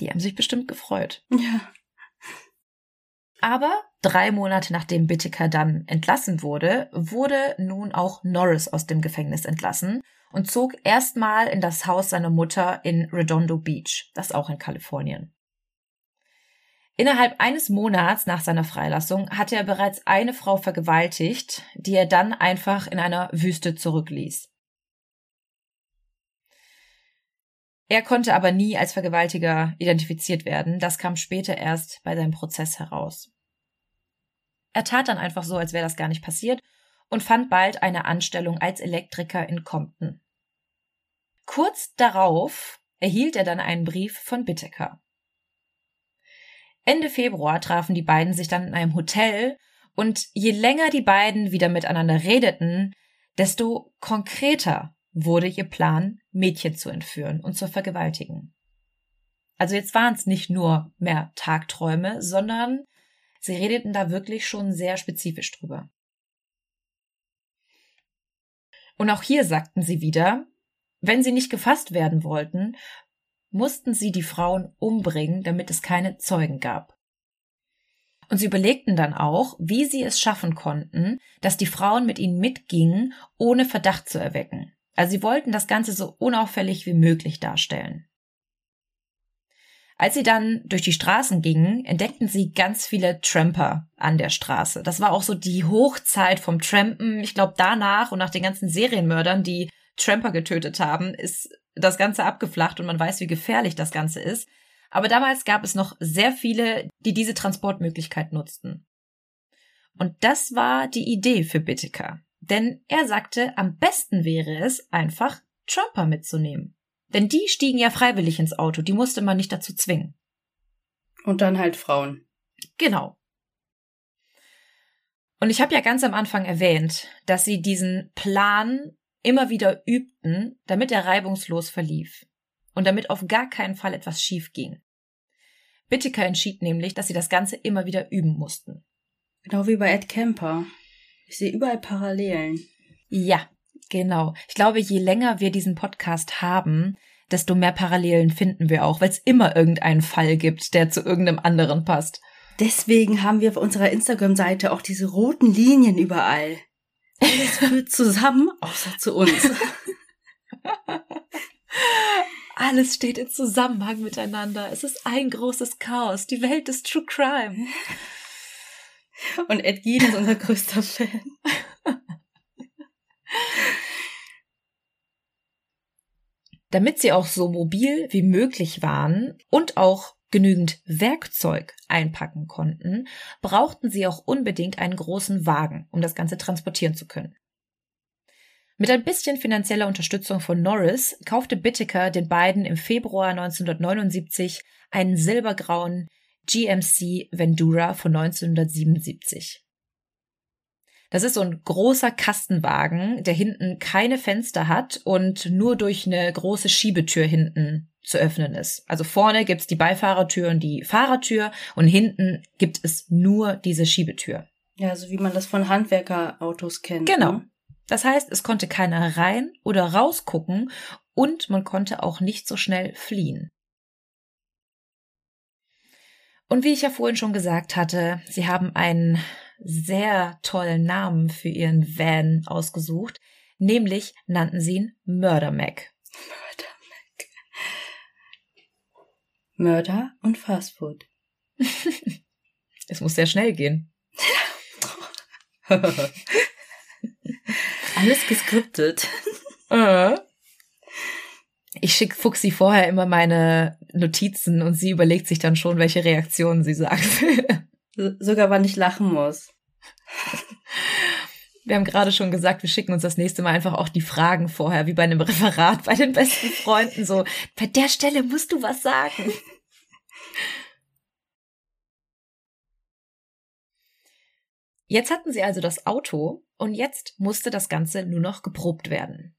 Die haben sich bestimmt gefreut. Ja. Aber drei Monate nachdem Bittiker dann entlassen wurde, wurde nun auch Norris aus dem Gefängnis entlassen und zog erstmal in das Haus seiner Mutter in Redondo Beach, das auch in Kalifornien. Innerhalb eines Monats nach seiner Freilassung hatte er bereits eine Frau vergewaltigt, die er dann einfach in einer Wüste zurückließ. Er konnte aber nie als Vergewaltiger identifiziert werden. Das kam später erst bei seinem Prozess heraus. Er tat dann einfach so, als wäre das gar nicht passiert und fand bald eine Anstellung als Elektriker in Compton. Kurz darauf erhielt er dann einen Brief von Bitteker. Ende Februar trafen die beiden sich dann in einem Hotel und je länger die beiden wieder miteinander redeten, desto konkreter wurde ihr Plan, Mädchen zu entführen und zu vergewaltigen. Also jetzt waren es nicht nur mehr Tagträume, sondern sie redeten da wirklich schon sehr spezifisch drüber. Und auch hier sagten sie wieder, wenn sie nicht gefasst werden wollten, mussten sie die Frauen umbringen, damit es keine Zeugen gab. Und sie überlegten dann auch, wie sie es schaffen konnten, dass die Frauen mit ihnen mitgingen, ohne Verdacht zu erwecken. Also sie wollten das Ganze so unauffällig wie möglich darstellen. Als sie dann durch die Straßen gingen, entdeckten sie ganz viele Tramper an der Straße. Das war auch so die Hochzeit vom Trampen. Ich glaube, danach und nach den ganzen Serienmördern, die Tramper getötet haben, ist das Ganze abgeflacht und man weiß, wie gefährlich das Ganze ist. Aber damals gab es noch sehr viele, die diese Transportmöglichkeit nutzten. Und das war die Idee für Bittiker. Denn er sagte, am besten wäre es, einfach Trumper mitzunehmen. Denn die stiegen ja freiwillig ins Auto, die musste man nicht dazu zwingen. Und dann halt Frauen. Genau. Und ich habe ja ganz am Anfang erwähnt, dass sie diesen Plan immer wieder übten, damit er reibungslos verlief und damit auf gar keinen Fall etwas schief ging. Bittiker entschied nämlich, dass sie das Ganze immer wieder üben mussten. Genau wie bei Ed Kemper. Ich sehe überall Parallelen. Ja, genau. Ich glaube, je länger wir diesen Podcast haben, desto mehr Parallelen finden wir auch, weil es immer irgendeinen Fall gibt, der zu irgendeinem anderen passt. Deswegen haben wir auf unserer Instagram-Seite auch diese roten Linien überall. Alles führt zusammen, außer zu uns. Alles steht in Zusammenhang miteinander. Es ist ein großes Chaos. Die Welt ist True Crime. Und Ed Gein ist unser größter Fan. Damit sie auch so mobil wie möglich waren und auch genügend Werkzeug einpacken konnten, brauchten sie auch unbedingt einen großen Wagen, um das Ganze transportieren zu können. Mit ein bisschen finanzieller Unterstützung von Norris kaufte Bittiker den beiden im Februar 1979 einen silbergrauen GMC Vendura von 1977. Das ist so ein großer Kastenwagen, der hinten keine Fenster hat und nur durch eine große Schiebetür hinten zu öffnen ist. Also vorne gibt's die Beifahrertür und die Fahrertür und hinten gibt es nur diese Schiebetür. Ja, so wie man das von Handwerkerautos kennt. Genau. Ne? Das heißt, es konnte keiner rein oder rausgucken und man konnte auch nicht so schnell fliehen. Und wie ich ja vorhin schon gesagt hatte, sie haben einen sehr tollen Namen für ihren Van ausgesucht, nämlich nannten sie ihn Murder Mac. Murder. Mörder und Fastfood. es muss sehr schnell gehen. Alles geskriptet. Äh. Ich schicke Fuxi vorher immer meine Notizen und sie überlegt sich dann schon, welche Reaktionen sie will. Sogar wann ich lachen muss. Wir haben gerade schon gesagt, wir schicken uns das nächste Mal einfach auch die Fragen vorher, wie bei einem Referat bei den besten Freunden. So, bei der Stelle musst du was sagen. Jetzt hatten sie also das Auto und jetzt musste das Ganze nur noch geprobt werden.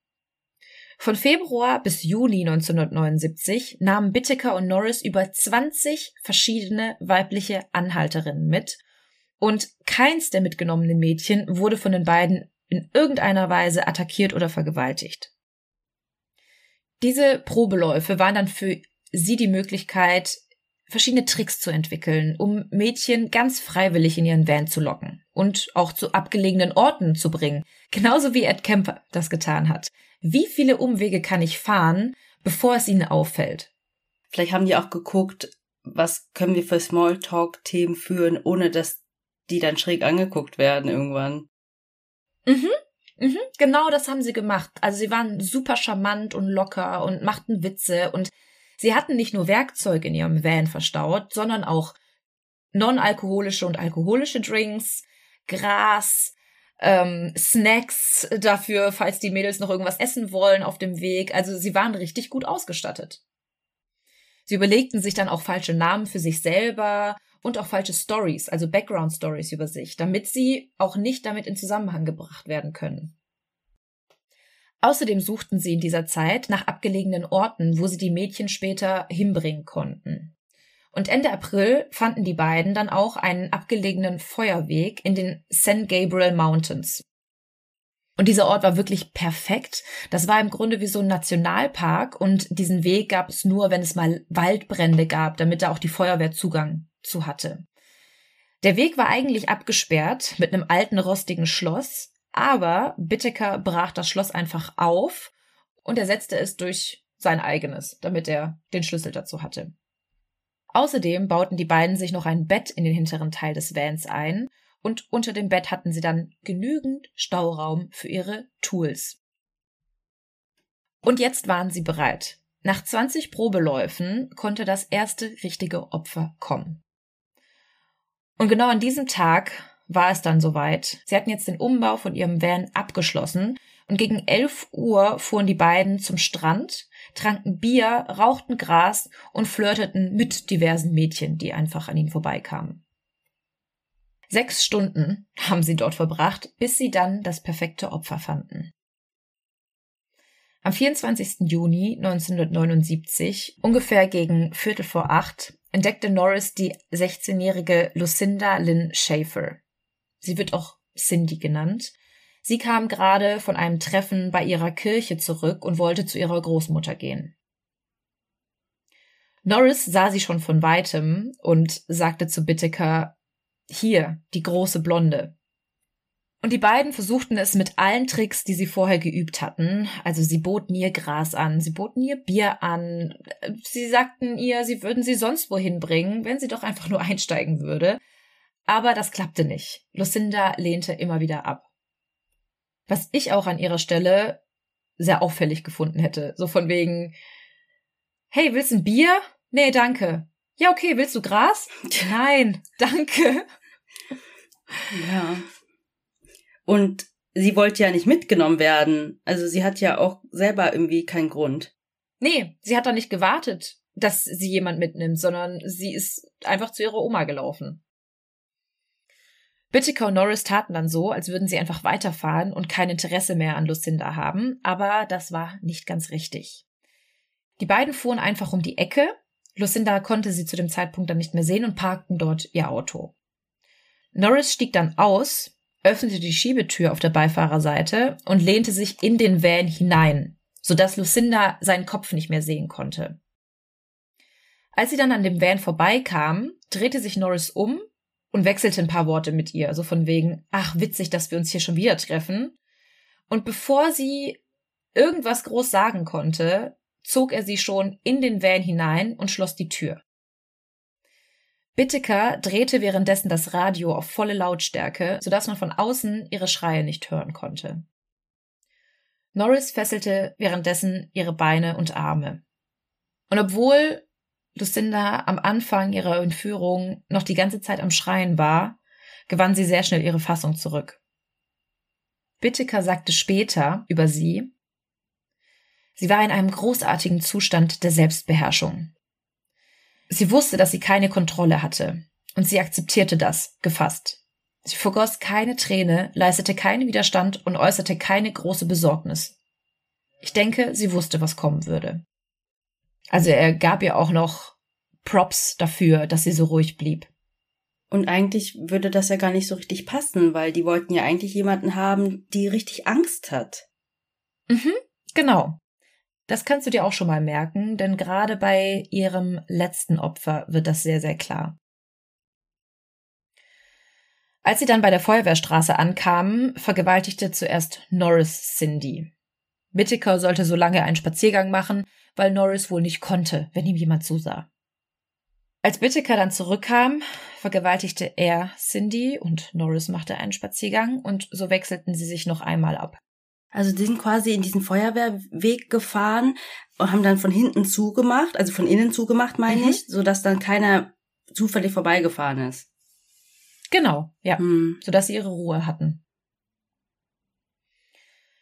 Von Februar bis Juni 1979 nahmen Bitteker und Norris über 20 verschiedene weibliche Anhalterinnen mit und keins der mitgenommenen Mädchen wurde von den beiden in irgendeiner Weise attackiert oder vergewaltigt. Diese Probeläufe waren dann für sie die Möglichkeit, verschiedene Tricks zu entwickeln, um Mädchen ganz freiwillig in ihren Van zu locken und auch zu abgelegenen Orten zu bringen, genauso wie Ed Kemper das getan hat. Wie viele Umwege kann ich fahren, bevor es ihnen auffällt? Vielleicht haben die auch geguckt, was können wir für Smalltalk-Themen führen, ohne dass die dann schräg angeguckt werden irgendwann. Mhm. Mhm, genau das haben sie gemacht. Also sie waren super charmant und locker und machten Witze und sie hatten nicht nur Werkzeug in ihrem Van verstaut, sondern auch non-alkoholische und alkoholische Drinks, Gras, ähm, Snacks dafür, falls die Mädels noch irgendwas essen wollen auf dem Weg. Also sie waren richtig gut ausgestattet. Sie überlegten sich dann auch falsche Namen für sich selber und auch falsche Stories, also Background Stories über sich, damit sie auch nicht damit in Zusammenhang gebracht werden können. Außerdem suchten sie in dieser Zeit nach abgelegenen Orten, wo sie die Mädchen später hinbringen konnten. Und Ende April fanden die beiden dann auch einen abgelegenen Feuerweg in den San Gabriel Mountains. Und dieser Ort war wirklich perfekt. Das war im Grunde wie so ein Nationalpark und diesen Weg gab es nur, wenn es mal Waldbrände gab, damit da auch die Feuerwehr Zugang zu hatte. Der Weg war eigentlich abgesperrt mit einem alten rostigen Schloss, aber Bitteker brach das Schloss einfach auf und ersetzte es durch sein eigenes, damit er den Schlüssel dazu hatte. Außerdem bauten die beiden sich noch ein Bett in den hinteren Teil des Vans ein und unter dem Bett hatten sie dann genügend Stauraum für ihre Tools. Und jetzt waren sie bereit. Nach 20 Probeläufen konnte das erste richtige Opfer kommen. Und genau an diesem Tag war es dann soweit. Sie hatten jetzt den Umbau von ihrem Van abgeschlossen und gegen 11 Uhr fuhren die beiden zum Strand, tranken Bier, rauchten Gras und flirteten mit diversen Mädchen, die einfach an ihnen vorbeikamen. Sechs Stunden haben sie dort verbracht, bis sie dann das perfekte Opfer fanden. Am 24. Juni 1979, ungefähr gegen Viertel vor acht, entdeckte Norris die 16-jährige Lucinda Lynn Schaefer. Sie wird auch Cindy genannt. Sie kam gerade von einem Treffen bei ihrer Kirche zurück und wollte zu ihrer Großmutter gehen. Norris sah sie schon von weitem und sagte zu Bitteker, hier, die große Blonde. Und die beiden versuchten es mit allen Tricks, die sie vorher geübt hatten. Also sie boten ihr Gras an, sie boten ihr Bier an, sie sagten ihr, sie würden sie sonst wohin bringen, wenn sie doch einfach nur einsteigen würde. Aber das klappte nicht. Lucinda lehnte immer wieder ab. Was ich auch an ihrer Stelle sehr auffällig gefunden hätte. So von wegen, hey, willst du ein Bier? Nee, danke. Ja, okay, willst du Gras? Nein, danke. Ja. Und sie wollte ja nicht mitgenommen werden. Also sie hat ja auch selber irgendwie keinen Grund. Nee, sie hat da nicht gewartet, dass sie jemand mitnimmt, sondern sie ist einfach zu ihrer Oma gelaufen. Bittiker und Norris taten dann so, als würden sie einfach weiterfahren und kein Interesse mehr an Lucinda haben, aber das war nicht ganz richtig. Die beiden fuhren einfach um die Ecke Lucinda konnte sie zu dem Zeitpunkt dann nicht mehr sehen und parkten dort ihr Auto. Norris stieg dann aus, öffnete die Schiebetür auf der Beifahrerseite und lehnte sich in den Van hinein, sodass Lucinda seinen Kopf nicht mehr sehen konnte. Als sie dann an dem Van vorbeikam, drehte sich Norris um und wechselte ein paar Worte mit ihr, so von wegen, ach witzig, dass wir uns hier schon wieder treffen. Und bevor sie irgendwas groß sagen konnte, zog er sie schon in den Van hinein und schloss die Tür. Bitteker drehte währenddessen das Radio auf volle Lautstärke, sodass man von außen ihre Schreie nicht hören konnte. Norris fesselte währenddessen ihre Beine und Arme. Und obwohl Lucinda am Anfang ihrer Entführung noch die ganze Zeit am Schreien war, gewann sie sehr schnell ihre Fassung zurück. Bitteker sagte später über sie, Sie war in einem großartigen Zustand der Selbstbeherrschung. Sie wusste, dass sie keine Kontrolle hatte, und sie akzeptierte das, gefasst. Sie vergoss keine Träne, leistete keinen Widerstand und äußerte keine große Besorgnis. Ich denke, sie wusste, was kommen würde. Also er gab ihr auch noch Props dafür, dass sie so ruhig blieb. Und eigentlich würde das ja gar nicht so richtig passen, weil die wollten ja eigentlich jemanden haben, die richtig Angst hat. Mhm, genau. Das kannst du dir auch schon mal merken, denn gerade bei ihrem letzten Opfer wird das sehr, sehr klar. Als sie dann bei der Feuerwehrstraße ankamen, vergewaltigte zuerst Norris Cindy. Whittaker sollte so lange einen Spaziergang machen, weil Norris wohl nicht konnte, wenn ihm jemand zusah. Als Whittaker dann zurückkam, vergewaltigte er Cindy und Norris machte einen Spaziergang und so wechselten sie sich noch einmal ab. Also die sind quasi in diesen Feuerwehrweg gefahren und haben dann von hinten zugemacht, also von innen zugemacht, meine mhm. ich, sodass dann keiner zufällig vorbeigefahren ist. Genau, ja, hm. sodass sie ihre Ruhe hatten.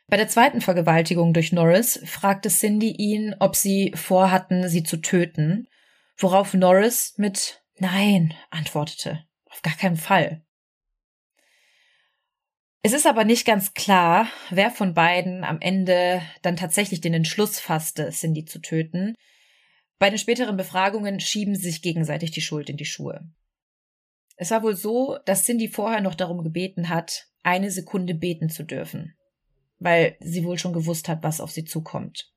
Bei der zweiten Vergewaltigung durch Norris fragte Cindy ihn, ob sie vorhatten, sie zu töten, worauf Norris mit Nein antwortete. Auf gar keinen Fall. Es ist aber nicht ganz klar, wer von beiden am Ende dann tatsächlich den Entschluss fasste, Cindy zu töten. Bei den späteren Befragungen schieben sich gegenseitig die Schuld in die Schuhe. Es war wohl so, dass Cindy vorher noch darum gebeten hat, eine Sekunde beten zu dürfen, weil sie wohl schon gewusst hat, was auf sie zukommt.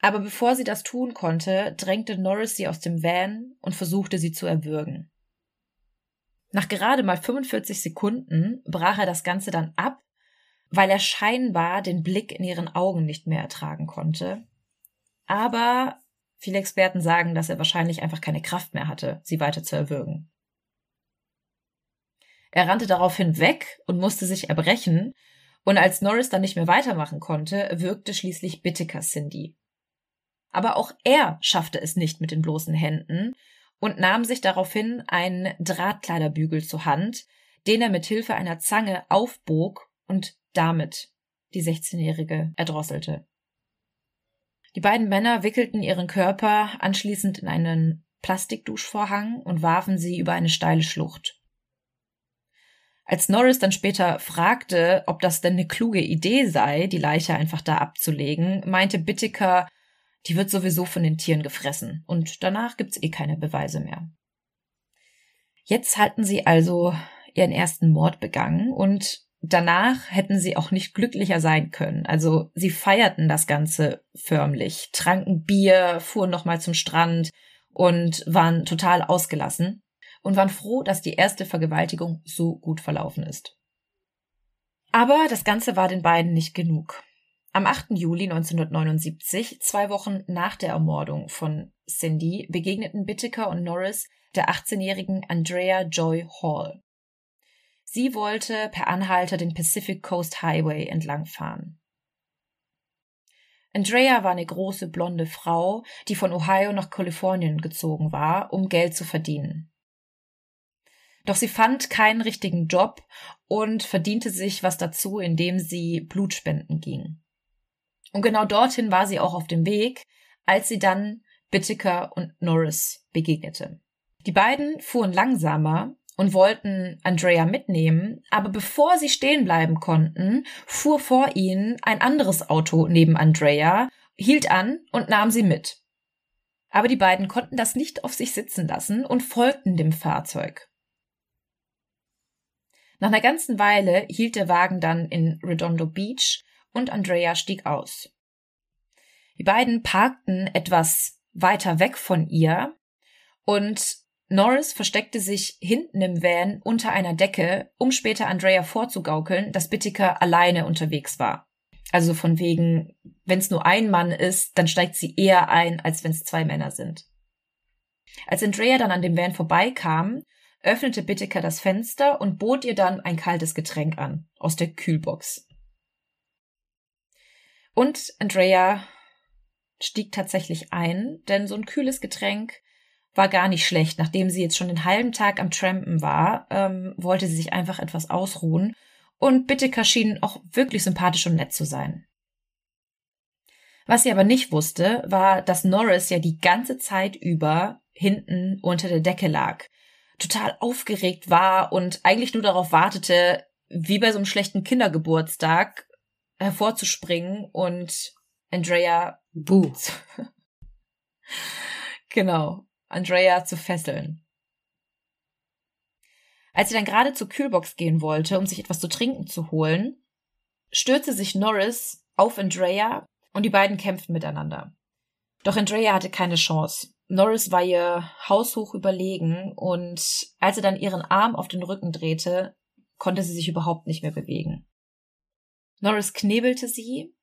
Aber bevor sie das tun konnte, drängte Norris sie aus dem Van und versuchte sie zu erwürgen. Nach gerade mal 45 Sekunden brach er das Ganze dann ab, weil er scheinbar den Blick in ihren Augen nicht mehr ertragen konnte. Aber Viele Experten sagen, dass er wahrscheinlich einfach keine Kraft mehr hatte, sie weiter zu erwürgen. Er rannte daraufhin weg und musste sich erbrechen, und als Norris dann nicht mehr weitermachen konnte, wirkte schließlich Bittiker Cindy. Aber auch er schaffte es nicht mit den bloßen Händen und nahm sich daraufhin einen Drahtkleiderbügel zur Hand, den er mit Hilfe einer Zange aufbog und damit die 16-Jährige erdrosselte. Die beiden Männer wickelten ihren Körper anschließend in einen Plastikduschvorhang und warfen sie über eine steile Schlucht. Als Norris dann später fragte, ob das denn eine kluge Idee sei, die Leiche einfach da abzulegen, meinte Bittiker, die wird sowieso von den Tieren gefressen und danach gibt's eh keine Beweise mehr. Jetzt hatten sie also ihren ersten Mord begangen und danach hätten sie auch nicht glücklicher sein können. Also sie feierten das Ganze förmlich, tranken Bier, fuhren nochmal zum Strand und waren total ausgelassen und waren froh, dass die erste Vergewaltigung so gut verlaufen ist. Aber das Ganze war den beiden nicht genug. Am 8. Juli 1979, zwei Wochen nach der Ermordung von Cindy, begegneten Bittiker und Norris der 18-jährigen Andrea Joy Hall. Sie wollte per Anhalter den Pacific Coast Highway entlangfahren. Andrea war eine große blonde Frau, die von Ohio nach Kalifornien gezogen war, um Geld zu verdienen. Doch sie fand keinen richtigen Job und verdiente sich was dazu, indem sie Blutspenden ging. Und genau dorthin war sie auch auf dem Weg, als sie dann Bittiker und Norris begegnete. Die beiden fuhren langsamer und wollten Andrea mitnehmen, aber bevor sie stehen bleiben konnten, fuhr vor ihnen ein anderes Auto neben Andrea, hielt an und nahm sie mit. Aber die beiden konnten das nicht auf sich sitzen lassen und folgten dem Fahrzeug. Nach einer ganzen Weile hielt der Wagen dann in Redondo Beach und Andrea stieg aus. Die beiden parkten etwas weiter weg von ihr und Norris versteckte sich hinten im Van unter einer Decke, um später Andrea vorzugaukeln, dass Bittiker alleine unterwegs war. Also von wegen, wenn es nur ein Mann ist, dann steigt sie eher ein, als wenn es zwei Männer sind. Als Andrea dann an dem Van vorbeikam, öffnete Bittiker das Fenster und bot ihr dann ein kaltes Getränk an, aus der Kühlbox. Und Andrea stieg tatsächlich ein, denn so ein kühles Getränk war gar nicht schlecht. Nachdem sie jetzt schon den halben Tag am Trampen war, ähm, wollte sie sich einfach etwas ausruhen. Und Bittiker schien auch wirklich sympathisch und nett zu sein. Was sie aber nicht wusste, war, dass Norris ja die ganze Zeit über hinten unter der Decke lag, total aufgeregt war und eigentlich nur darauf wartete, wie bei so einem schlechten Kindergeburtstag hervorzuspringen und Andrea Buh. genau. Andrea zu fesseln. Als sie dann gerade zur Kühlbox gehen wollte, um sich etwas zu trinken zu holen, stürzte sich Norris auf Andrea und die beiden kämpften miteinander. Doch Andrea hatte keine Chance. Norris war ihr haushoch überlegen und als er dann ihren Arm auf den Rücken drehte, konnte sie sich überhaupt nicht mehr bewegen. Norris knebelte sie,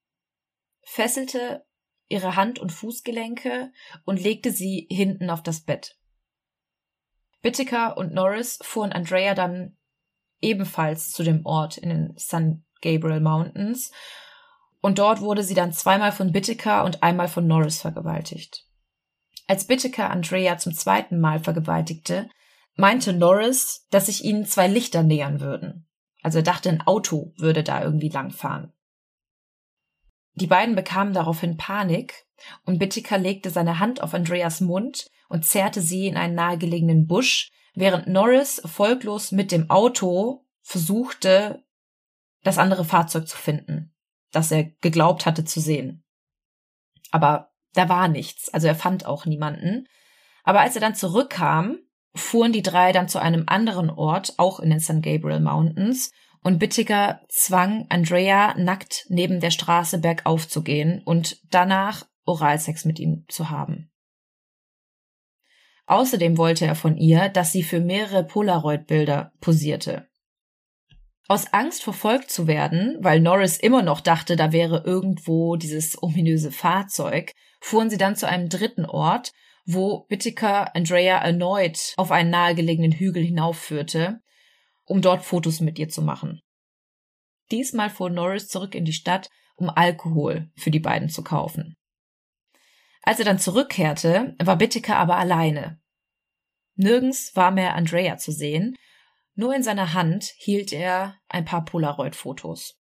fesselte ihre Hand- und Fußgelenke und legte sie hinten auf das Bett. Bittiker und Norris fuhren Andrea dann ebenfalls zu dem Ort in den San Gabriel Mountains und dort wurde sie dann zweimal von Bittiker und einmal von Norris vergewaltigt. Als Bittiker Andrea zum zweiten Mal vergewaltigte, meinte Norris, dass sich ihnen zwei Lichter nähern würden. Also er dachte, ein Auto würde da irgendwie langfahren. Die beiden bekamen daraufhin Panik und Bittiker legte seine Hand auf Andreas Mund und zerrte sie in einen nahegelegenen Busch, während Norris folglos mit dem Auto versuchte, das andere Fahrzeug zu finden, das er geglaubt hatte zu sehen. Aber da war nichts, also er fand auch niemanden. Aber als er dann zurückkam, fuhren die drei dann zu einem anderen Ort, auch in den San Gabriel Mountains, und Bittiger zwang Andrea nackt neben der Straße bergauf zu gehen und danach Oralsex mit ihm zu haben. Außerdem wollte er von ihr, dass sie für mehrere Polaroid-Bilder posierte. Aus Angst verfolgt zu werden, weil Norris immer noch dachte, da wäre irgendwo dieses ominöse Fahrzeug, fuhren sie dann zu einem dritten Ort, wo Whittaker Andrea erneut auf einen nahegelegenen Hügel hinaufführte, um dort Fotos mit ihr zu machen. Diesmal fuhr Norris zurück in die Stadt, um Alkohol für die beiden zu kaufen. Als er dann zurückkehrte, war Whittaker aber alleine. Nirgends war mehr Andrea zu sehen, nur in seiner Hand hielt er ein paar Polaroid-Fotos.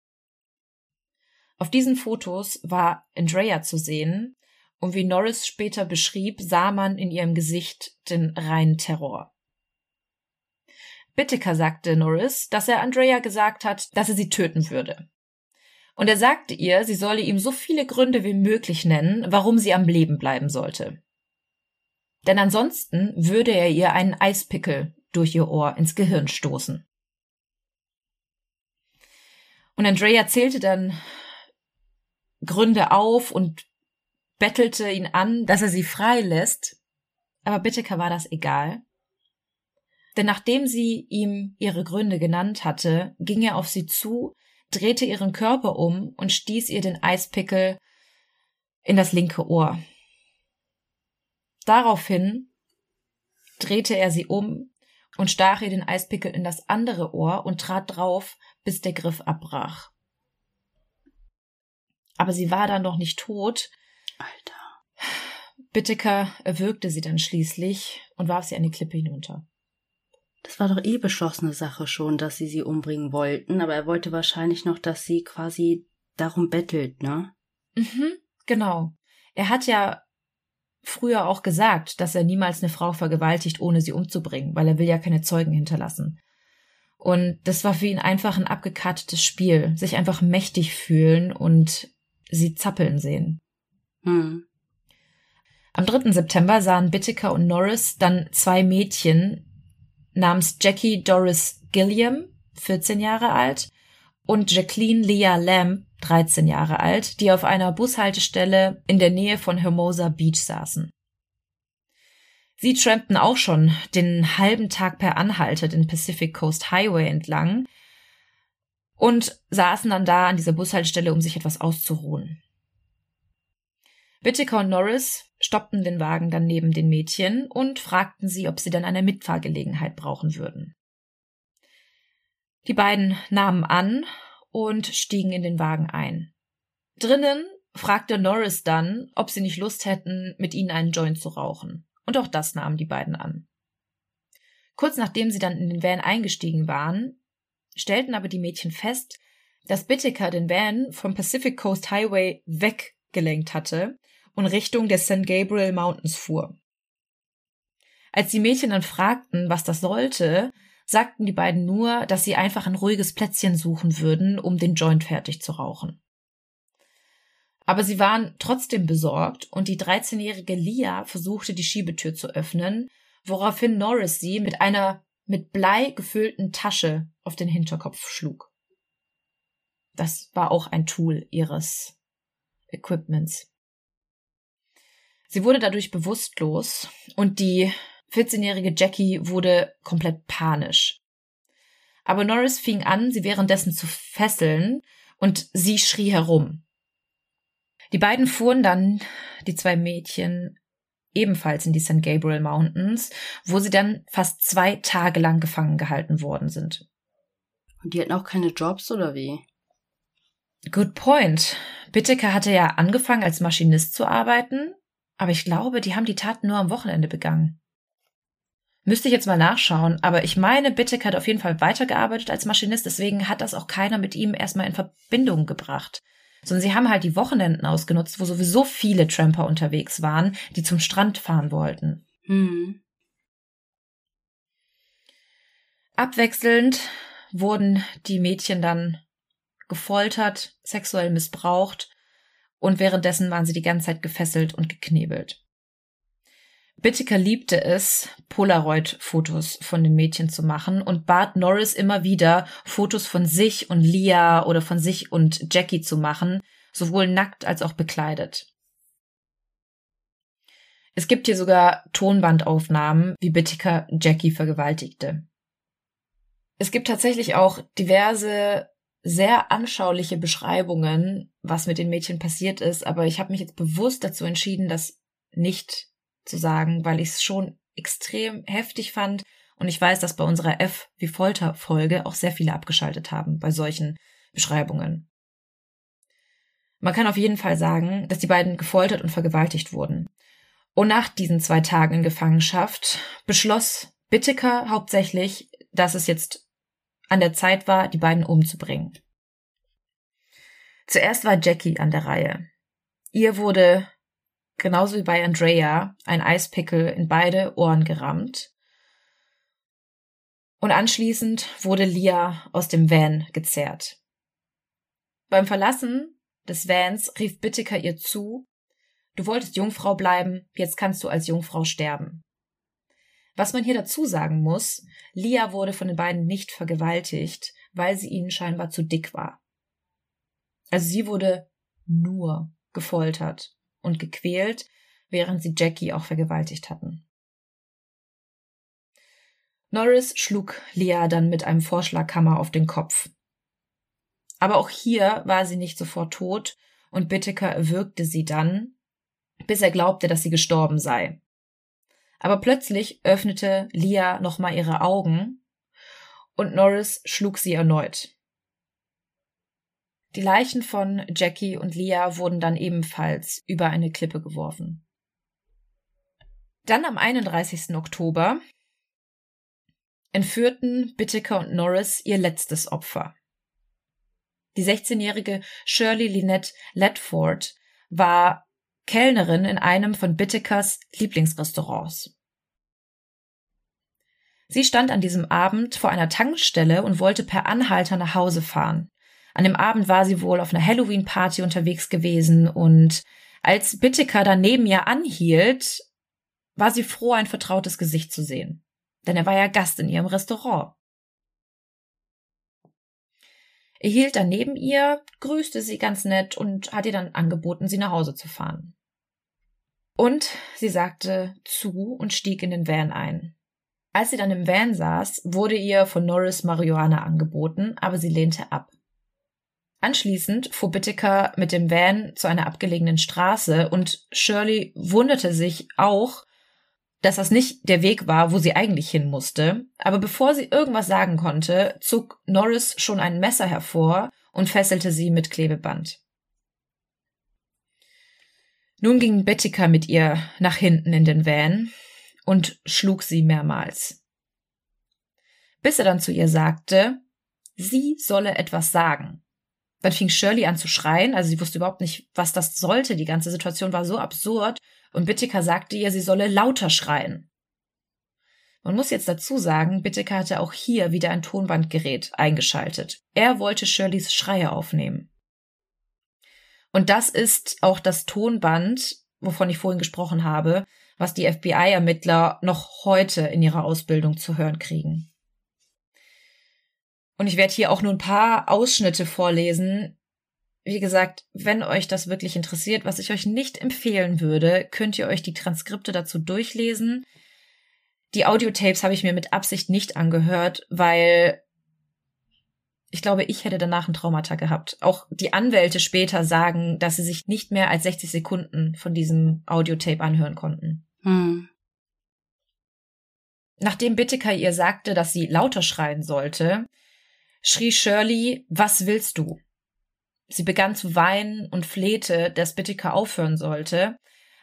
Auf diesen Fotos war Andrea zu sehen, und wie Norris später beschrieb, sah man in ihrem Gesicht den reinen Terror. Bitteker sagte Norris, dass er Andrea gesagt hat, dass er sie töten würde. Und er sagte ihr, sie solle ihm so viele Gründe wie möglich nennen, warum sie am Leben bleiben sollte. Denn ansonsten würde er ihr einen Eispickel durch ihr Ohr ins Gehirn stoßen. Und Andrea zählte dann Gründe auf und bettelte ihn an, dass er sie frei lässt, aber Bitteker war das egal. Denn nachdem sie ihm ihre Gründe genannt hatte, ging er auf sie zu, drehte ihren Körper um und stieß ihr den Eispickel in das linke Ohr. Daraufhin drehte er sie um und stach ihr den Eispickel in das andere Ohr und trat drauf, bis der Griff abbrach. Aber sie war dann noch nicht tot, Alter. Bitteker erwürgte sie dann schließlich und warf sie eine Klippe hinunter. Das war doch eh beschlossene Sache schon, dass sie sie umbringen wollten, aber er wollte wahrscheinlich noch, dass sie quasi darum bettelt, ne? Mhm, genau. Er hat ja früher auch gesagt, dass er niemals eine Frau vergewaltigt, ohne sie umzubringen, weil er will ja keine Zeugen hinterlassen. Und das war für ihn einfach ein abgekartetes Spiel, sich einfach mächtig fühlen und sie zappeln sehen. Hm. Am 3. September sahen Bittiker und Norris dann zwei Mädchen namens Jackie Doris Gilliam, 14 Jahre alt, und Jacqueline Leah Lamb, 13 Jahre alt, die auf einer Bushaltestelle in der Nähe von Hermosa Beach saßen. Sie trampten auch schon den halben Tag per Anhalter den Pacific Coast Highway entlang und saßen dann da an dieser Bushaltestelle, um sich etwas auszuruhen. Whittaker und Norris stoppten den Wagen dann neben den Mädchen und fragten sie, ob sie dann eine Mitfahrgelegenheit brauchen würden. Die beiden nahmen an und stiegen in den Wagen ein. Drinnen fragte Norris dann, ob sie nicht Lust hätten, mit ihnen einen Joint zu rauchen. Und auch das nahmen die beiden an. Kurz nachdem sie dann in den Van eingestiegen waren, stellten aber die Mädchen fest, dass Bittiker den Van vom Pacific Coast Highway weggelenkt hatte und Richtung der St. Gabriel Mountains fuhr. Als die Mädchen dann fragten, was das sollte, sagten die beiden nur, dass sie einfach ein ruhiges Plätzchen suchen würden, um den Joint fertig zu rauchen. Aber sie waren trotzdem besorgt und die 13-jährige Lia versuchte die Schiebetür zu öffnen, woraufhin Norris sie mit einer mit Blei gefüllten Tasche auf den Hinterkopf schlug. Das war auch ein Tool ihres Equipments. Sie wurde dadurch bewusstlos und die 14-jährige Jackie wurde komplett panisch. Aber Norris fing an, sie währenddessen zu fesseln und sie schrie herum. Die beiden fuhren dann, die zwei Mädchen, ebenfalls in die St. Gabriel Mountains, wo sie dann fast zwei Tage lang gefangen gehalten worden sind. Und die hatten auch keine Jobs oder wie? Good point. Bitteker hatte ja angefangen als Maschinist zu arbeiten aber ich glaube, die haben die Taten nur am Wochenende begangen. Müsste ich jetzt mal nachschauen, aber ich meine, Bittek hat auf jeden Fall weitergearbeitet als Maschinist, deswegen hat das auch keiner mit ihm erstmal in Verbindung gebracht. Sondern sie haben halt die Wochenenden ausgenutzt, wo sowieso viele Tramper unterwegs waren, die zum Strand fahren wollten. Hm. Abwechselnd wurden die Mädchen dann gefoltert, sexuell missbraucht und währenddessen waren sie die ganze Zeit gefesselt und geknebelt. Bittiker liebte es, Polaroid-Fotos von den Mädchen zu machen und bat Norris immer wieder, Fotos von sich und Lia oder von sich und Jackie zu machen, sowohl nackt als auch bekleidet. Es gibt hier sogar Tonbandaufnahmen, wie Bittiker Jackie vergewaltigte. Es gibt tatsächlich auch diverse sehr anschauliche Beschreibungen, was mit den Mädchen passiert ist, aber ich habe mich jetzt bewusst dazu entschieden, das nicht zu sagen, weil ich es schon extrem heftig fand und ich weiß, dass bei unserer F wie Folter Folge auch sehr viele abgeschaltet haben bei solchen Beschreibungen. Man kann auf jeden Fall sagen, dass die beiden gefoltert und vergewaltigt wurden. Und nach diesen zwei Tagen in Gefangenschaft beschloss Bitteker hauptsächlich, dass es jetzt an der Zeit war, die beiden umzubringen. Zuerst war Jackie an der Reihe. Ihr wurde, genauso wie bei Andrea, ein Eispickel in beide Ohren gerammt. Und anschließend wurde Lia aus dem Van gezerrt. Beim Verlassen des Vans rief Bittiker ihr zu, du wolltest Jungfrau bleiben, jetzt kannst du als Jungfrau sterben. Was man hier dazu sagen muss, Lia wurde von den beiden nicht vergewaltigt, weil sie ihnen scheinbar zu dick war. Also sie wurde nur gefoltert und gequält, während sie Jackie auch vergewaltigt hatten. Norris schlug Lia dann mit einem Vorschlaghammer auf den Kopf. Aber auch hier war sie nicht sofort tot und Bitteker erwürgte sie dann, bis er glaubte, dass sie gestorben sei. Aber plötzlich öffnete Lia nochmal ihre Augen und Norris schlug sie erneut. Die Leichen von Jackie und Lia wurden dann ebenfalls über eine Klippe geworfen. Dann am 31. Oktober entführten Bitteker und Norris ihr letztes Opfer. Die 16-jährige Shirley Lynette Ledford war Kellnerin in einem von Bittekers Lieblingsrestaurants. Sie stand an diesem Abend vor einer Tankstelle und wollte per Anhalter nach Hause fahren. An dem Abend war sie wohl auf einer Halloween-Party unterwegs gewesen und als Bitteker dann neben ihr anhielt, war sie froh, ein vertrautes Gesicht zu sehen. Denn er war ja Gast in ihrem Restaurant. Er hielt dann neben ihr, grüßte sie ganz nett und hat ihr dann angeboten, sie nach Hause zu fahren. Und sie sagte zu und stieg in den Van ein. Als sie dann im Van saß, wurde ihr von Norris Marihuana angeboten, aber sie lehnte ab. Anschließend fuhr Bitteker mit dem Van zu einer abgelegenen Straße und Shirley wunderte sich auch, dass das nicht der Weg war, wo sie eigentlich hin musste. Aber bevor sie irgendwas sagen konnte, zog Norris schon ein Messer hervor und fesselte sie mit Klebeband. Nun ging Bettika mit ihr nach hinten in den Van und schlug sie mehrmals. Bis er dann zu ihr sagte, sie solle etwas sagen. Dann fing Shirley an zu schreien, also sie wusste überhaupt nicht, was das sollte. Die ganze Situation war so absurd und Bittika sagte ihr, sie solle lauter schreien. Man muss jetzt dazu sagen, Bittika hatte auch hier wieder ein Tonbandgerät eingeschaltet. Er wollte Shirleys Schreie aufnehmen. Und das ist auch das Tonband, wovon ich vorhin gesprochen habe, was die FBI-Ermittler noch heute in ihrer Ausbildung zu hören kriegen. Und ich werde hier auch nur ein paar Ausschnitte vorlesen. Wie gesagt, wenn euch das wirklich interessiert, was ich euch nicht empfehlen würde, könnt ihr euch die Transkripte dazu durchlesen. Die Audiotapes habe ich mir mit Absicht nicht angehört, weil ich glaube, ich hätte danach ein Traumata gehabt. Auch die Anwälte später sagen, dass sie sich nicht mehr als 60 Sekunden von diesem Audiotape anhören konnten. Hm. Nachdem Bitteker ihr sagte, dass sie lauter schreien sollte, schrie Shirley, was willst du? Sie begann zu weinen und flehte, dass Bitteker aufhören sollte,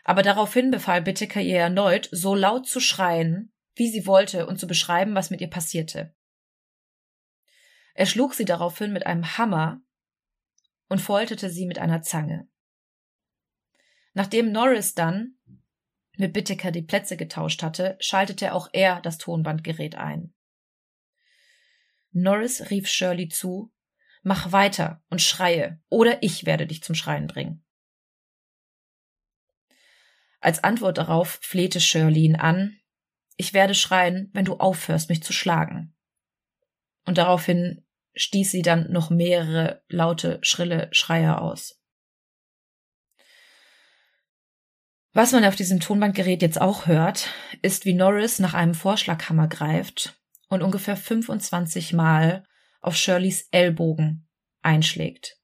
aber daraufhin befahl Bitteker ihr erneut, so laut zu schreien, wie sie wollte und zu beschreiben, was mit ihr passierte. Er schlug sie daraufhin mit einem Hammer und folterte sie mit einer Zange. Nachdem Norris dann mit Bitteker die Plätze getauscht hatte, schaltete auch er das Tonbandgerät ein. Norris rief Shirley zu, mach weiter und schreie, oder ich werde dich zum Schreien bringen. Als Antwort darauf flehte Shirley ihn an, ich werde schreien, wenn du aufhörst, mich zu schlagen. Und daraufhin stieß sie dann noch mehrere laute, schrille Schreie aus. Was man auf diesem Tonbandgerät jetzt auch hört, ist, wie Norris nach einem Vorschlaghammer greift und ungefähr 25 Mal auf Shirleys Ellbogen einschlägt.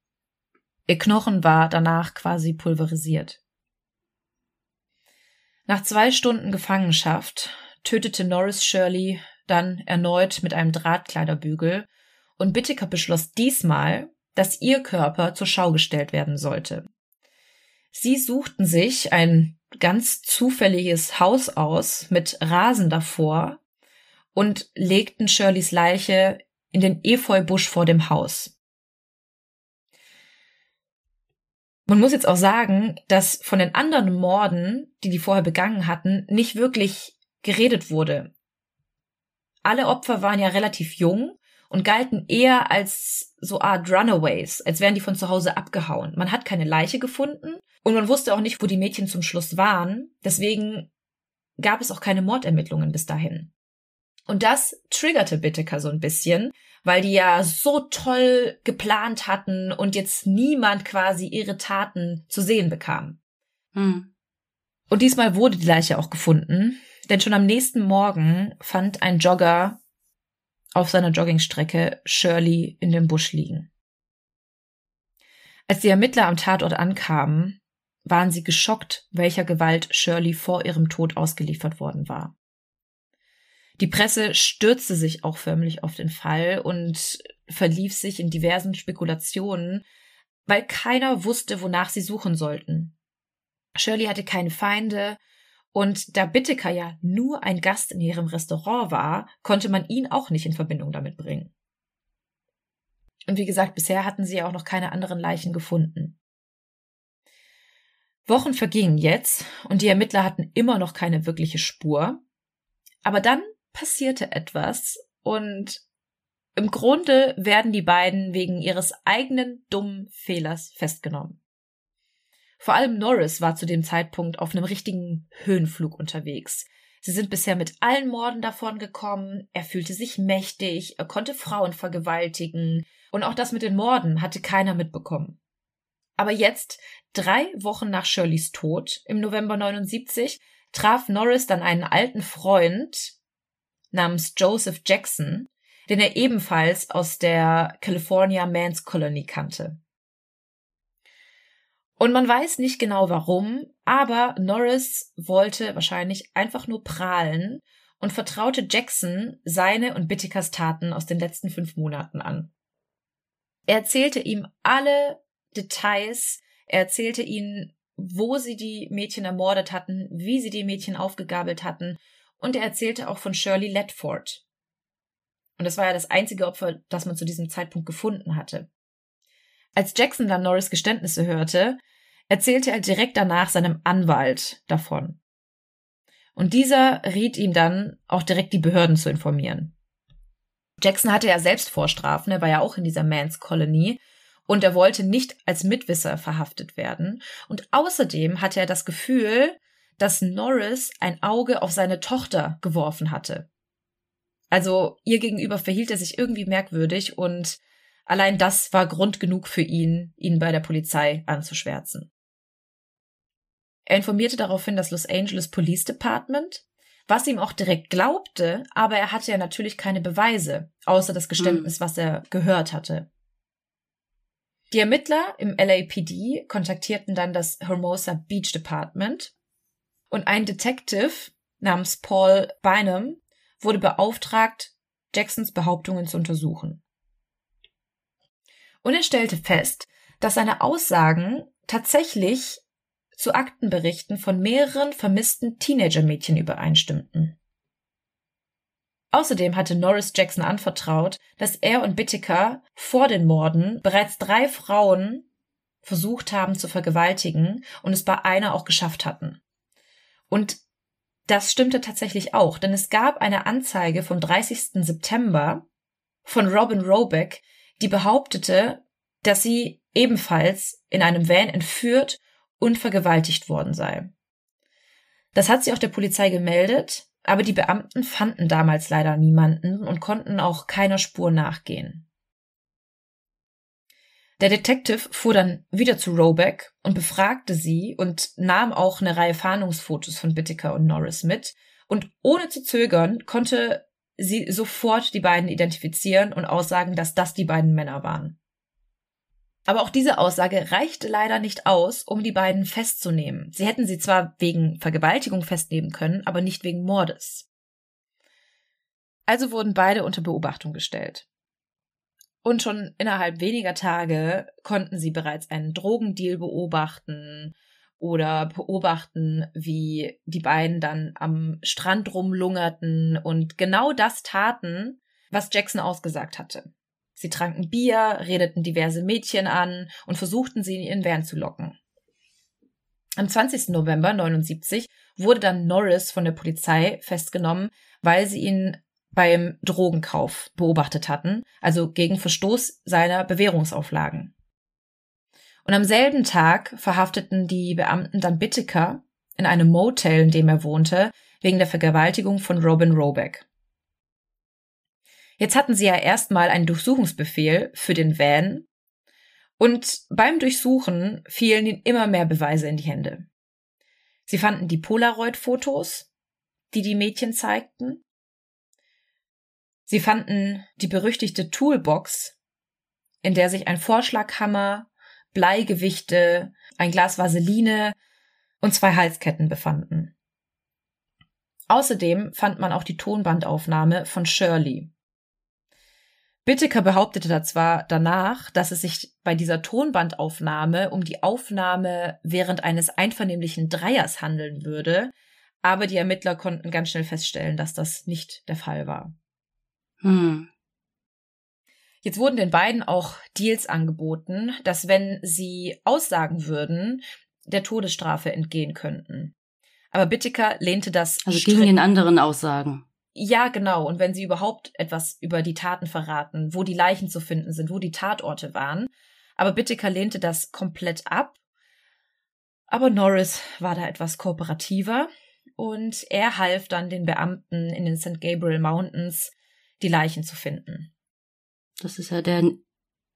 Ihr Knochen war danach quasi pulverisiert. Nach zwei Stunden Gefangenschaft tötete Norris Shirley dann erneut mit einem Drahtkleiderbügel und Bittiker beschloss diesmal, dass ihr Körper zur Schau gestellt werden sollte. Sie suchten sich ein ganz zufälliges Haus aus mit Rasen davor und legten Shirleys Leiche in den Efeubusch vor dem Haus. Man muss jetzt auch sagen, dass von den anderen Morden, die die vorher begangen hatten, nicht wirklich geredet wurde. Alle Opfer waren ja relativ jung und galten eher als so Art Runaways, als wären die von zu Hause abgehauen. Man hat keine Leiche gefunden und man wusste auch nicht, wo die Mädchen zum Schluss waren. Deswegen gab es auch keine Mordermittlungen bis dahin. Und das triggerte Bitteker so ein bisschen, weil die ja so toll geplant hatten und jetzt niemand quasi ihre Taten zu sehen bekam. Hm. Und diesmal wurde die Leiche auch gefunden, denn schon am nächsten Morgen fand ein Jogger auf seiner Joggingstrecke Shirley in dem Busch liegen. Als die Ermittler am Tatort ankamen, waren sie geschockt, welcher Gewalt Shirley vor ihrem Tod ausgeliefert worden war. Die Presse stürzte sich auch förmlich auf den Fall und verlief sich in diversen Spekulationen, weil keiner wusste, wonach sie suchen sollten. Shirley hatte keine Feinde, und da Bitteker ja nur ein Gast in ihrem Restaurant war, konnte man ihn auch nicht in Verbindung damit bringen. Und wie gesagt, bisher hatten sie ja auch noch keine anderen Leichen gefunden. Wochen vergingen jetzt und die Ermittler hatten immer noch keine wirkliche Spur. Aber dann passierte etwas und im Grunde werden die beiden wegen ihres eigenen dummen Fehlers festgenommen. Vor allem Norris war zu dem Zeitpunkt auf einem richtigen Höhenflug unterwegs. Sie sind bisher mit allen Morden davon gekommen, er fühlte sich mächtig, er konnte Frauen vergewaltigen, und auch das mit den Morden hatte keiner mitbekommen. Aber jetzt, drei Wochen nach Shirleys Tod, im November 79, traf Norris dann einen alten Freund, namens Joseph Jackson, den er ebenfalls aus der California Man's Colony kannte. Und man weiß nicht genau warum, aber Norris wollte wahrscheinlich einfach nur prahlen und vertraute Jackson seine und Bittikers Taten aus den letzten fünf Monaten an. Er erzählte ihm alle Details, er erzählte ihnen, wo sie die Mädchen ermordet hatten, wie sie die Mädchen aufgegabelt hatten und er erzählte auch von Shirley Ledford. Und das war ja das einzige Opfer, das man zu diesem Zeitpunkt gefunden hatte. Als Jackson dann Norris Geständnisse hörte, erzählte er direkt danach seinem Anwalt davon. Und dieser riet ihm dann, auch direkt die Behörden zu informieren. Jackson hatte ja selbst Vorstrafen, er war ja auch in dieser Mans Colony und er wollte nicht als Mitwisser verhaftet werden. Und außerdem hatte er das Gefühl, dass Norris ein Auge auf seine Tochter geworfen hatte. Also ihr gegenüber verhielt er sich irgendwie merkwürdig und allein das war Grund genug für ihn, ihn bei der Polizei anzuschwärzen. Er informierte daraufhin das Los Angeles Police Department, was ihm auch direkt glaubte, aber er hatte ja natürlich keine Beweise, außer das Geständnis, mhm. was er gehört hatte. Die Ermittler im LAPD kontaktierten dann das Hermosa Beach Department und ein Detective namens Paul Bynum wurde beauftragt, Jacksons Behauptungen zu untersuchen. Und er stellte fest, dass seine Aussagen tatsächlich zu Aktenberichten von mehreren vermissten Teenager-Mädchen übereinstimmten. Außerdem hatte Norris Jackson anvertraut, dass er und Bittiker vor den Morden bereits drei Frauen versucht haben zu vergewaltigen und es bei einer auch geschafft hatten. Und das stimmte tatsächlich auch, denn es gab eine Anzeige vom 30. September von Robin Robeck, die behauptete, dass sie ebenfalls in einem Van entführt und vergewaltigt worden sei. Das hat sie auch der Polizei gemeldet, aber die Beamten fanden damals leider niemanden und konnten auch keiner Spur nachgehen. Der Detective fuhr dann wieder zu Robeck und befragte sie und nahm auch eine Reihe Fahndungsfotos von Bittiker und Norris mit. Und ohne zu zögern konnte sie sofort die beiden identifizieren und aussagen, dass das die beiden Männer waren. Aber auch diese Aussage reichte leider nicht aus, um die beiden festzunehmen. Sie hätten sie zwar wegen Vergewaltigung festnehmen können, aber nicht wegen Mordes. Also wurden beide unter Beobachtung gestellt. Und schon innerhalb weniger Tage konnten sie bereits einen Drogendeal beobachten oder beobachten, wie die beiden dann am Strand rumlungerten und genau das taten, was Jackson ausgesagt hatte. Sie tranken Bier, redeten diverse Mädchen an und versuchten sie in ihren Van zu locken. Am 20. November 79 wurde dann Norris von der Polizei festgenommen, weil sie ihn beim Drogenkauf beobachtet hatten, also gegen Verstoß seiner Bewährungsauflagen. Und am selben Tag verhafteten die Beamten dann Bitteker in einem Motel, in dem er wohnte, wegen der Vergewaltigung von Robin Robeck. Jetzt hatten sie ja erstmal einen Durchsuchungsbefehl für den Van und beim Durchsuchen fielen ihnen immer mehr Beweise in die Hände. Sie fanden die Polaroid-Fotos, die die Mädchen zeigten. Sie fanden die berüchtigte Toolbox, in der sich ein Vorschlaghammer, Bleigewichte, ein Glas Vaseline und zwei Halsketten befanden. Außerdem fand man auch die Tonbandaufnahme von Shirley. Bitteker behauptete da zwar danach, dass es sich bei dieser Tonbandaufnahme um die Aufnahme während eines einvernehmlichen Dreiers handeln würde, aber die Ermittler konnten ganz schnell feststellen, dass das nicht der Fall war. Hm. Jetzt wurden den beiden auch Deals angeboten, dass wenn sie aussagen würden, der Todesstrafe entgehen könnten. Aber Bittiker lehnte das. Also gegen den anderen Aussagen. Ja, genau. Und wenn sie überhaupt etwas über die Taten verraten, wo die Leichen zu finden sind, wo die Tatorte waren. Aber Bittiker lehnte das komplett ab. Aber Norris war da etwas kooperativer und er half dann den Beamten in den St. Gabriel Mountains, die Leichen zu finden. Das ist ja der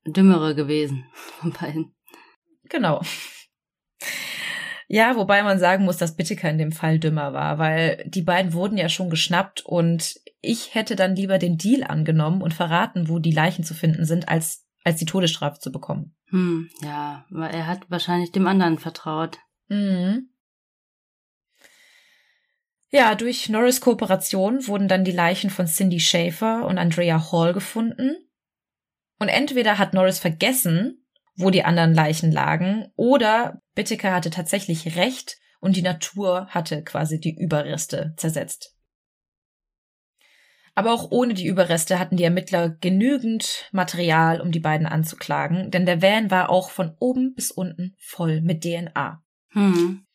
Dümmere gewesen von beiden. Genau. Ja, wobei man sagen muss, dass Bitteker in dem Fall dümmer war, weil die beiden wurden ja schon geschnappt und ich hätte dann lieber den Deal angenommen und verraten, wo die Leichen zu finden sind, als, als die Todesstrafe zu bekommen. Hm, ja, weil er hat wahrscheinlich dem anderen vertraut. Mhm. Ja, durch Norris Kooperation wurden dann die Leichen von Cindy Schaefer und Andrea Hall gefunden. Und entweder hat Norris vergessen, wo die anderen Leichen lagen, oder Bitteker hatte tatsächlich recht und die Natur hatte quasi die Überreste zersetzt. Aber auch ohne die Überreste hatten die Ermittler genügend Material, um die beiden anzuklagen, denn der Van war auch von oben bis unten voll mit DNA. Hm.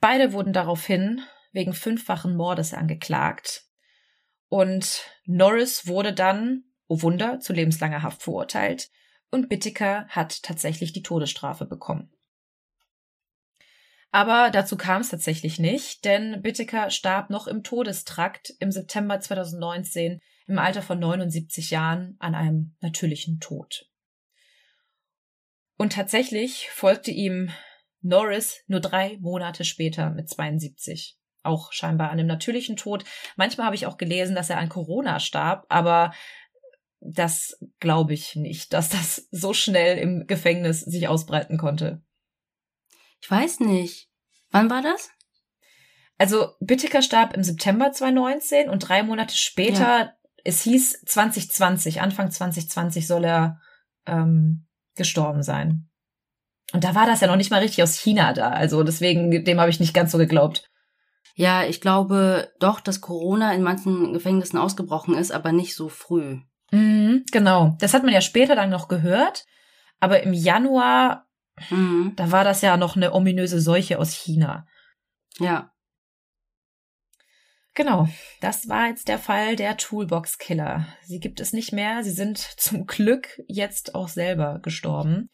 Beide wurden daraufhin wegen fünffachen Mordes angeklagt. Und Norris wurde dann, oh Wunder, zu lebenslanger Haft verurteilt und Bittiker hat tatsächlich die Todesstrafe bekommen. Aber dazu kam es tatsächlich nicht, denn Bittiker starb noch im Todestrakt im September 2019 im Alter von 79 Jahren an einem natürlichen Tod. Und tatsächlich folgte ihm Norris nur drei Monate später mit 72. Auch scheinbar an einem natürlichen Tod. Manchmal habe ich auch gelesen, dass er an Corona starb, aber das glaube ich nicht, dass das so schnell im Gefängnis sich ausbreiten konnte. Ich weiß nicht. Wann war das? Also Bittiker starb im September 2019 und drei Monate später, ja. es hieß 2020, Anfang 2020 soll er ähm, gestorben sein. Und da war das ja noch nicht mal richtig aus China da. Also deswegen, dem habe ich nicht ganz so geglaubt. Ja, ich glaube doch, dass Corona in manchen Gefängnissen ausgebrochen ist, aber nicht so früh. Mhm, genau. Das hat man ja später dann noch gehört. Aber im Januar, mhm. da war das ja noch eine ominöse Seuche aus China. Ja. Genau, das war jetzt der Fall der Toolbox Killer. Sie gibt es nicht mehr. Sie sind zum Glück jetzt auch selber gestorben.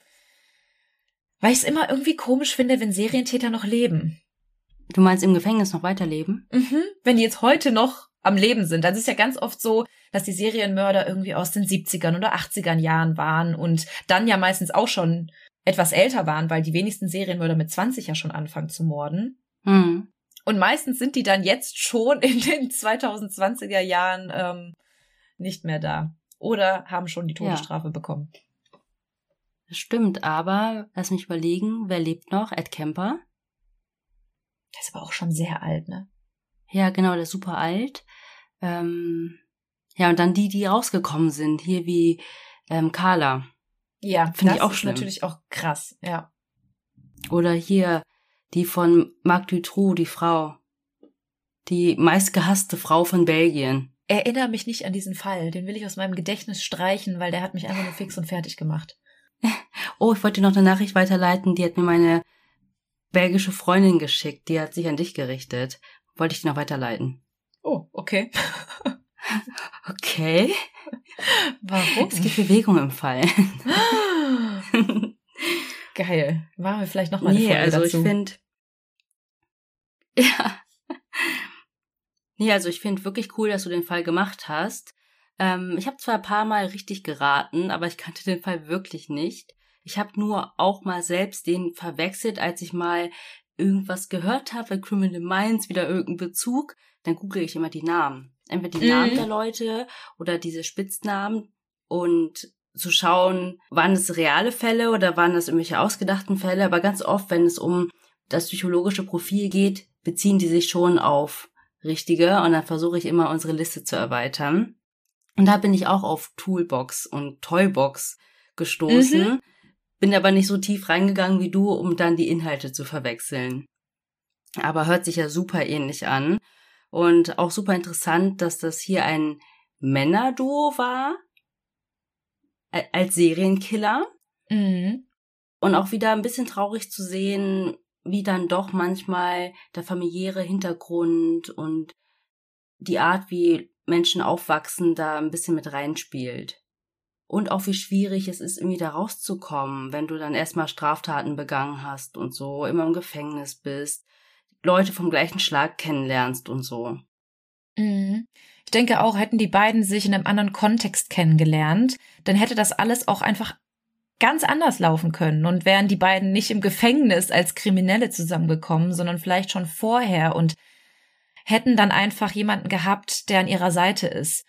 Weil ich es immer irgendwie komisch finde, wenn Serientäter noch leben. Du meinst im Gefängnis noch weiterleben? Mhm. Wenn die jetzt heute noch am Leben sind. Das ist ja ganz oft so, dass die Serienmörder irgendwie aus den 70ern oder 80ern Jahren waren und dann ja meistens auch schon etwas älter waren, weil die wenigsten Serienmörder mit 20 ja schon anfangen zu morden. Mhm. Und meistens sind die dann jetzt schon in den 2020er Jahren ähm, nicht mehr da. Oder haben schon die Todesstrafe ja. bekommen. Das stimmt, aber lass mich überlegen, wer lebt noch? Ed Kemper. Der ist aber auch schon sehr alt, ne? Ja, genau, der ist super alt. Ähm, ja, und dann die, die rausgekommen sind, hier wie ähm, Carla. Ja, finde ich auch ist schlimm. natürlich auch krass, ja. Oder hier die von Marc Dutroux, die Frau. Die meistgehasste Frau von Belgien. Erinnere mich nicht an diesen Fall. Den will ich aus meinem Gedächtnis streichen, weil der hat mich einfach nur fix und fertig gemacht. Oh, ich wollte dir noch eine Nachricht weiterleiten. Die hat mir meine belgische Freundin geschickt. Die hat sich an dich gerichtet. Wollte ich dir noch weiterleiten. Oh, okay. okay. Warum? Es gibt Bewegung im Fall. Geil. Machen wir vielleicht noch mal eine nee, Folge also dazu. ich finde ja. Nee, also ich finde wirklich cool, dass du den Fall gemacht hast. Ähm, ich habe zwar ein paar Mal richtig geraten, aber ich kannte den Fall wirklich nicht. Ich habe nur auch mal selbst den verwechselt, als ich mal irgendwas gehört habe, bei Criminal Minds wieder irgendeinen Bezug, dann google ich immer die Namen. Entweder die mhm. Namen der Leute oder diese Spitznamen und zu schauen, waren es reale Fälle oder waren das irgendwelche ausgedachten Fälle, aber ganz oft, wenn es um das psychologische Profil geht, beziehen die sich schon auf richtige und dann versuche ich immer unsere Liste zu erweitern. Und da bin ich auch auf Toolbox und Toybox gestoßen, mhm. bin aber nicht so tief reingegangen wie du, um dann die Inhalte zu verwechseln. Aber hört sich ja super ähnlich an und auch super interessant, dass das hier ein Männerduo war als Serienkiller. Mhm. Und auch wieder ein bisschen traurig zu sehen, wie dann doch manchmal der familiäre Hintergrund und die Art, wie Menschen aufwachsen, da ein bisschen mit reinspielt. Und auch wie schwierig es ist, irgendwie da rauszukommen, wenn du dann erstmal Straftaten begangen hast und so, immer im Gefängnis bist, Leute vom gleichen Schlag kennenlernst und so. Mhm. Ich denke auch, hätten die beiden sich in einem anderen Kontext kennengelernt, dann hätte das alles auch einfach ganz anders laufen können und wären die beiden nicht im Gefängnis als Kriminelle zusammengekommen, sondern vielleicht schon vorher und hätten dann einfach jemanden gehabt, der an ihrer Seite ist.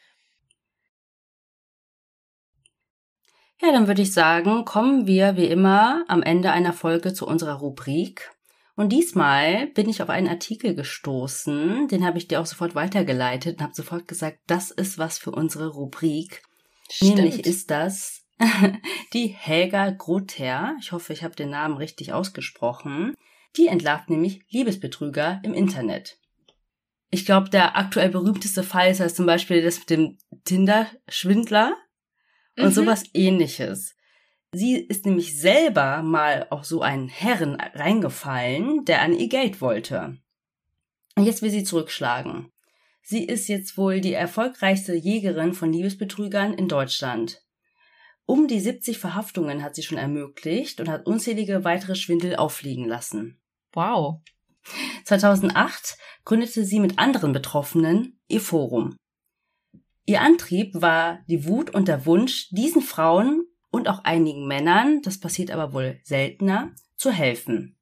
Ja, dann würde ich sagen, kommen wir wie immer am Ende einer Folge zu unserer Rubrik. Und diesmal bin ich auf einen Artikel gestoßen, den habe ich dir auch sofort weitergeleitet und habe sofort gesagt, das ist was für unsere Rubrik. Stimmt. Nämlich ist das die Helga Grother. Ich hoffe, ich habe den Namen richtig ausgesprochen. Die entlarvt nämlich Liebesbetrüger im Internet. Ich glaube, der aktuell berühmteste Fall ist ja zum Beispiel das mit dem Tinder-Schwindler und mhm. sowas ähnliches. Sie ist nämlich selber mal auf so einen Herren reingefallen, der an ihr Geld wollte. Und jetzt will sie zurückschlagen. Sie ist jetzt wohl die erfolgreichste Jägerin von Liebesbetrügern in Deutschland. Um die 70 Verhaftungen hat sie schon ermöglicht und hat unzählige weitere Schwindel auffliegen lassen. Wow. 2008 gründete sie mit anderen Betroffenen ihr Forum. Ihr Antrieb war die Wut und der Wunsch, diesen Frauen und auch einigen Männern, das passiert aber wohl seltener, zu helfen.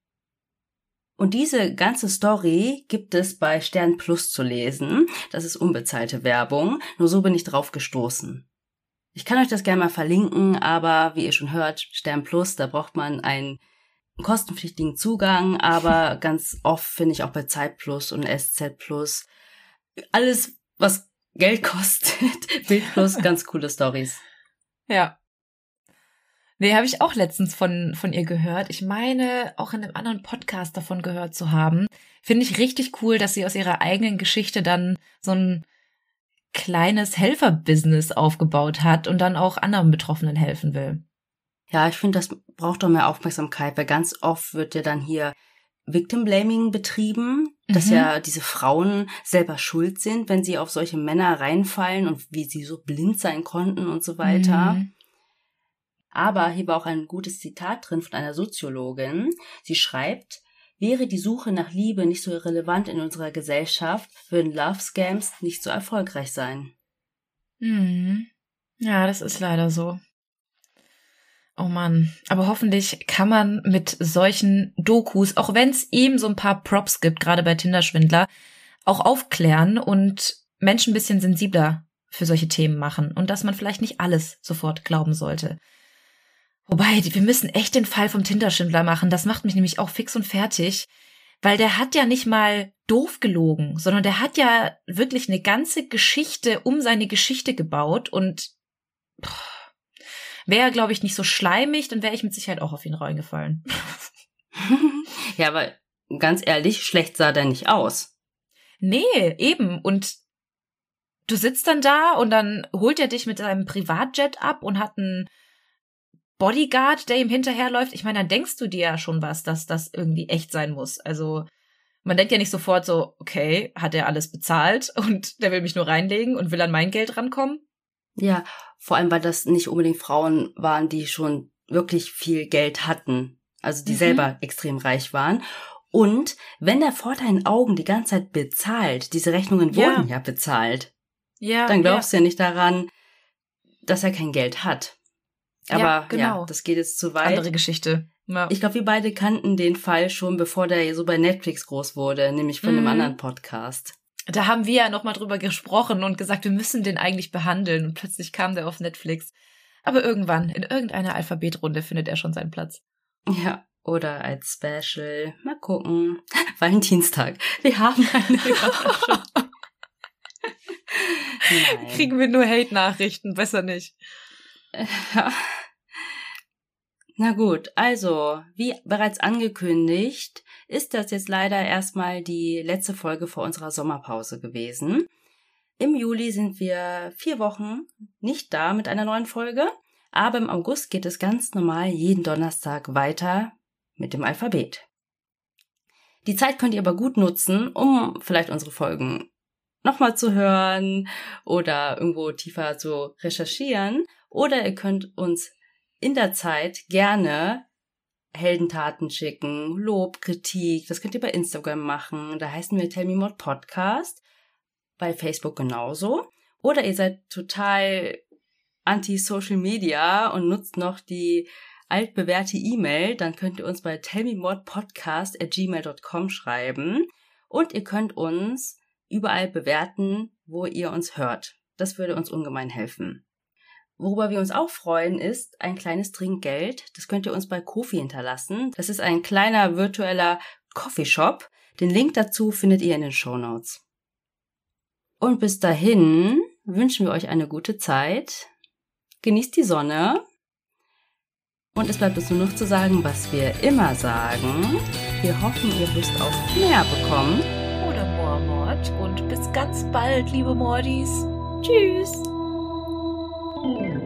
Und diese ganze Story gibt es bei Stern Plus zu lesen. Das ist unbezahlte Werbung. Nur so bin ich drauf gestoßen. Ich kann euch das gerne mal verlinken, aber wie ihr schon hört, Stern Plus, da braucht man einen kostenpflichtigen Zugang, aber ganz oft finde ich auch bei Zeit Plus und SZ Plus alles, was Geld kostet, Bild Plus, ganz coole Stories. Ja. Nee, habe ich auch letztens von, von ihr gehört. Ich meine, auch in einem anderen Podcast davon gehört zu haben. Finde ich richtig cool, dass sie aus ihrer eigenen Geschichte dann so ein kleines Helferbusiness aufgebaut hat und dann auch anderen Betroffenen helfen will. Ja, ich finde, das braucht doch mehr Aufmerksamkeit, weil ganz oft wird ja dann hier Victim Blaming betrieben, dass mhm. ja diese Frauen selber schuld sind, wenn sie auf solche Männer reinfallen und wie sie so blind sein konnten und so weiter. Mhm. Aber hier war auch ein gutes Zitat drin von einer Soziologin. Sie schreibt, wäre die Suche nach Liebe nicht so relevant in unserer Gesellschaft, würden Love Scams nicht so erfolgreich sein. Hm. Ja, das ist leider so. Oh Mann, aber hoffentlich kann man mit solchen Dokus, auch wenn es eben so ein paar Props gibt, gerade bei Tinder-Schwindler, auch aufklären und Menschen ein bisschen sensibler für solche Themen machen und dass man vielleicht nicht alles sofort glauben sollte. Wobei, wir müssen echt den Fall vom Tinder-Schwindler machen. Das macht mich nämlich auch fix und fertig, weil der hat ja nicht mal doof gelogen, sondern der hat ja wirklich eine ganze Geschichte um seine Geschichte gebaut und wäre, glaube ich, nicht so schleimig, dann wäre ich mit Sicherheit auch auf ihn reingefallen. ja, aber ganz ehrlich, schlecht sah der nicht aus. Nee, eben. Und du sitzt dann da und dann holt er dich mit seinem Privatjet ab und hat einen Bodyguard, der ihm hinterherläuft. Ich meine, dann denkst du dir ja schon was, dass das irgendwie echt sein muss. Also man denkt ja nicht sofort so, okay, hat er alles bezahlt und der will mich nur reinlegen und will an mein Geld rankommen. Ja, vor allem, weil das nicht unbedingt Frauen waren, die schon wirklich viel Geld hatten. Also die mhm. selber extrem reich waren. Und wenn er vor deinen Augen die ganze Zeit bezahlt, diese Rechnungen wurden ja, ja bezahlt. Ja. Dann glaubst ja. du ja nicht daran, dass er kein Geld hat. Aber ja, genau. ja das geht jetzt zu weit. Andere Geschichte. Ja. Ich glaube, wir beide kannten den Fall schon, bevor der so bei Netflix groß wurde, nämlich von mhm. einem anderen Podcast da haben wir ja nochmal drüber gesprochen und gesagt, wir müssen den eigentlich behandeln. Und plötzlich kam der auf Netflix. Aber irgendwann, in irgendeiner Alphabetrunde, findet er schon seinen Platz. Ja, oder als Special. Mal gucken. Valentinstag. Wir haben eine. Kriegen wir nur Hate-Nachrichten, besser nicht. Ja. Na gut, also, wie bereits angekündigt, ist das jetzt leider erstmal die letzte Folge vor unserer Sommerpause gewesen. Im Juli sind wir vier Wochen nicht da mit einer neuen Folge, aber im August geht es ganz normal jeden Donnerstag weiter mit dem Alphabet. Die Zeit könnt ihr aber gut nutzen, um vielleicht unsere Folgen nochmal zu hören oder irgendwo tiefer zu recherchieren. Oder ihr könnt uns in der Zeit gerne Heldentaten schicken, Lob, Kritik. Das könnt ihr bei Instagram machen. Da heißen wir Tell Me More Podcast. Bei Facebook genauso. Oder ihr seid total anti-Social Media und nutzt noch die altbewährte E-Mail, dann könnt ihr uns bei tellmemodpodcast at gmail.com schreiben und ihr könnt uns überall bewerten, wo ihr uns hört. Das würde uns ungemein helfen. Worüber wir uns auch freuen, ist ein kleines Trinkgeld. Das könnt ihr uns bei Kofi hinterlassen. Das ist ein kleiner virtueller Coffeeshop. Den Link dazu findet ihr in den Show Notes. Und bis dahin wünschen wir euch eine gute Zeit. Genießt die Sonne. Und es bleibt uns nur noch zu sagen, was wir immer sagen. Wir hoffen, ihr wisst auf mehr bekommen. Oder Mormort. Und bis ganz bald, liebe Mordis. Tschüss. Oh.